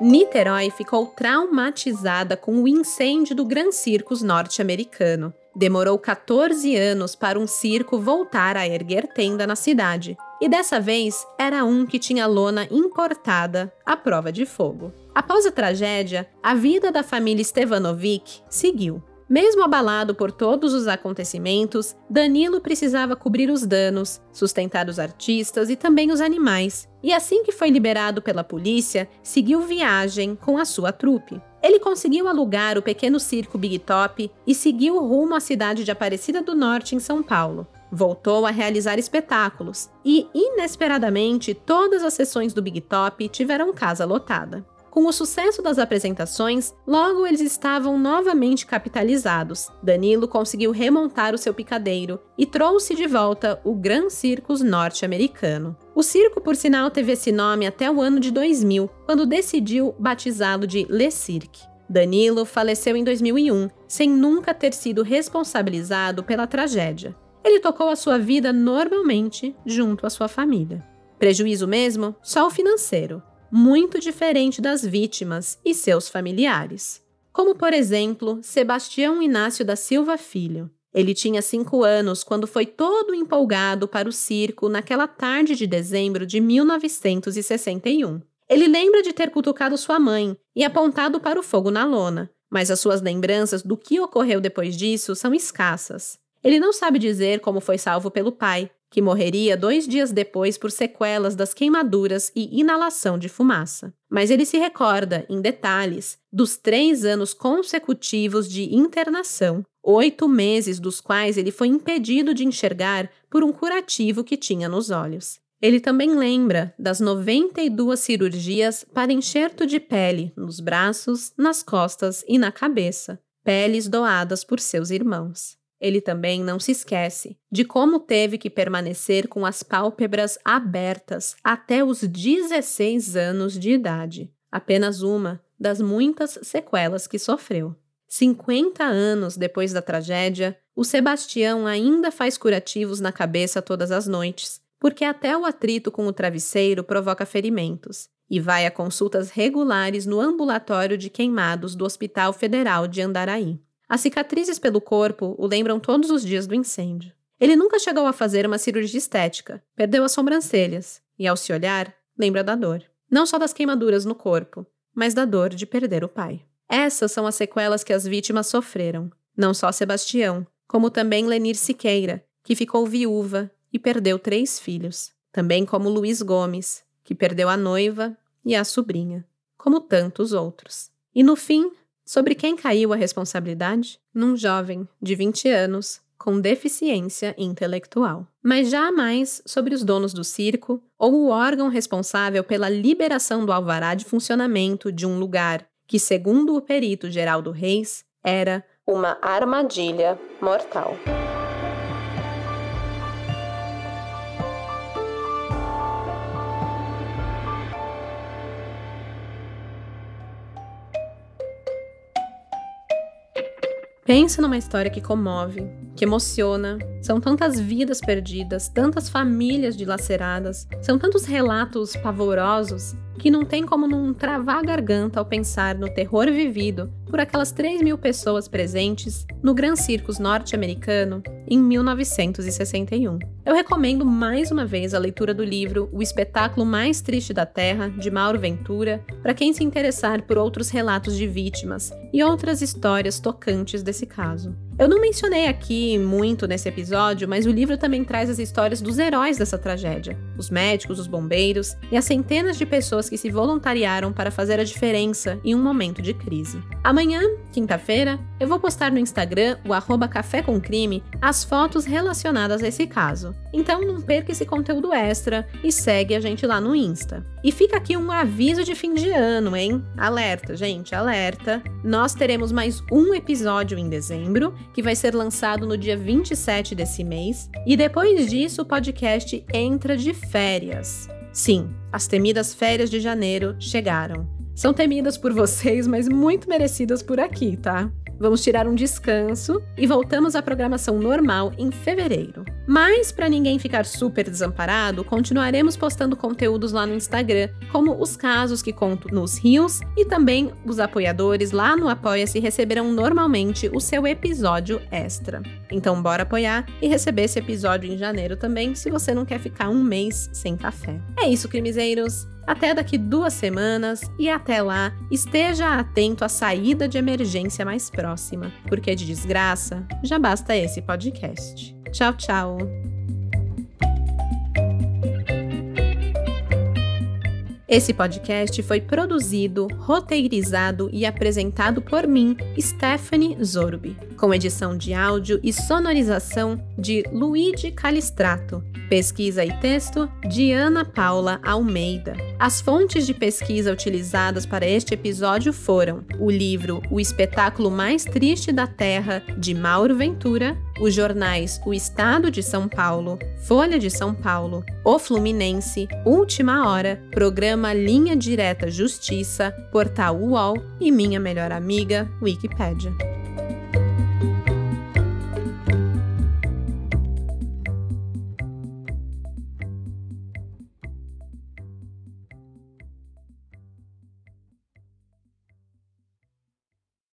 Niterói ficou traumatizada com o incêndio do Gran Circus norte-americano. Demorou 14 anos para um circo voltar a erguer tenda na cidade, e dessa vez era um que tinha lona importada à prova de fogo. Após a tragédia, a vida da família Stevanovic seguiu. Mesmo abalado por todos os acontecimentos, Danilo precisava cobrir os danos, sustentar os artistas e também os animais. E assim que foi liberado pela polícia, seguiu viagem com a sua trupe. Ele conseguiu alugar o pequeno circo Big Top e seguiu rumo à cidade de Aparecida do Norte, em São Paulo. Voltou a realizar espetáculos e, inesperadamente, todas as sessões do Big Top tiveram casa lotada. Com o sucesso das apresentações, logo eles estavam novamente capitalizados. Danilo conseguiu remontar o seu picadeiro e trouxe de volta o Gran Circus norte-americano. O circo, por sinal, teve esse nome até o ano de 2000, quando decidiu batizá-lo de Le Cirque. Danilo faleceu em 2001, sem nunca ter sido responsabilizado pela tragédia. Ele tocou a sua vida normalmente junto à sua família. Prejuízo mesmo? Só o financeiro muito diferente das vítimas e seus familiares. Como, por exemplo, Sebastião Inácio da Silva Filho. Ele tinha cinco anos quando foi todo empolgado para o circo naquela tarde de dezembro de 1961. Ele lembra de ter cutucado sua mãe e apontado para o fogo na lona, mas as suas lembranças do que ocorreu depois disso são escassas. Ele não sabe dizer como foi salvo pelo pai, que morreria dois dias depois por sequelas das queimaduras e inalação de fumaça. Mas ele se recorda, em detalhes, dos três anos consecutivos de internação, oito meses dos quais ele foi impedido de enxergar por um curativo que tinha nos olhos. Ele também lembra das 92 cirurgias para enxerto de pele nos braços, nas costas e na cabeça, peles doadas por seus irmãos. Ele também não se esquece de como teve que permanecer com as pálpebras abertas até os 16 anos de idade, apenas uma das muitas sequelas que sofreu. 50 anos depois da tragédia, o Sebastião ainda faz curativos na cabeça todas as noites, porque até o atrito com o travesseiro provoca ferimentos, e vai a consultas regulares no ambulatório de queimados do Hospital Federal de Andaraí. As cicatrizes pelo corpo o lembram todos os dias do incêndio. Ele nunca chegou a fazer uma cirurgia estética, perdeu as sobrancelhas e, ao se olhar, lembra da dor. Não só das queimaduras no corpo, mas da dor de perder o pai. Essas são as sequelas que as vítimas sofreram. Não só Sebastião, como também Lenir Siqueira, que ficou viúva e perdeu três filhos. Também como Luiz Gomes, que perdeu a noiva e a sobrinha. Como tantos outros. E no fim, Sobre quem caiu a responsabilidade? Num jovem de 20 anos com deficiência intelectual. Mas jamais sobre os donos do circo ou o órgão responsável pela liberação do alvará de funcionamento de um lugar que, segundo o perito Geraldo Reis, era uma armadilha mortal. Pensa numa história que comove, que emociona. São tantas vidas perdidas, tantas famílias dilaceradas, são tantos relatos pavorosos que não tem como não travar a garganta ao pensar no terror vivido por aquelas 3 mil pessoas presentes no Gran Circus norte-americano em 1961. Eu recomendo mais uma vez a leitura do livro O Espetáculo Mais Triste da Terra, de Mauro Ventura, para quem se interessar por outros relatos de vítimas e outras histórias tocantes desse caso. Eu não mencionei aqui muito nesse episódio, mas o livro também traz as histórias dos heróis dessa tragédia: os médicos, os bombeiros e as centenas de pessoas que se voluntariaram para fazer a diferença em um momento de crise. Amanhã, quinta-feira, eu vou postar no Instagram, o arroba Café com Crime, as fotos relacionadas a esse caso. Então não perca esse conteúdo extra e segue a gente lá no Insta. E fica aqui um aviso de fim de ano, hein? Alerta, gente, alerta. Nós teremos mais um episódio em dezembro que vai ser lançado no dia 27 desse mês, e depois disso o podcast entra de férias. Sim, as temidas férias de janeiro chegaram. São temidas por vocês, mas muito merecidas por aqui, tá? Vamos tirar um descanso e voltamos à programação normal em fevereiro. Mas, para ninguém ficar super desamparado, continuaremos postando conteúdos lá no Instagram, como os casos que conto nos rios e também os apoiadores lá no Apoia-se receberão normalmente o seu episódio extra. Então, bora apoiar e receber esse episódio em janeiro também, se você não quer ficar um mês sem café. É isso, crimezeiros! Até daqui duas semanas e até lá, esteja atento à saída de emergência mais próxima, porque de desgraça já basta esse podcast. Tchau, tchau! Esse podcast foi produzido, roteirizado e apresentado por mim, Stephanie Zorbi, com edição de áudio e sonorização de Luigi Calistrato. Pesquisa e texto de Ana Paula Almeida. As fontes de pesquisa utilizadas para este episódio foram o livro O Espetáculo Mais Triste da Terra, de Mauro Ventura, os jornais O Estado de São Paulo, Folha de São Paulo, O Fluminense, Última Hora, Programa Linha Direta Justiça, Portal UOL e minha melhor amiga, Wikipédia.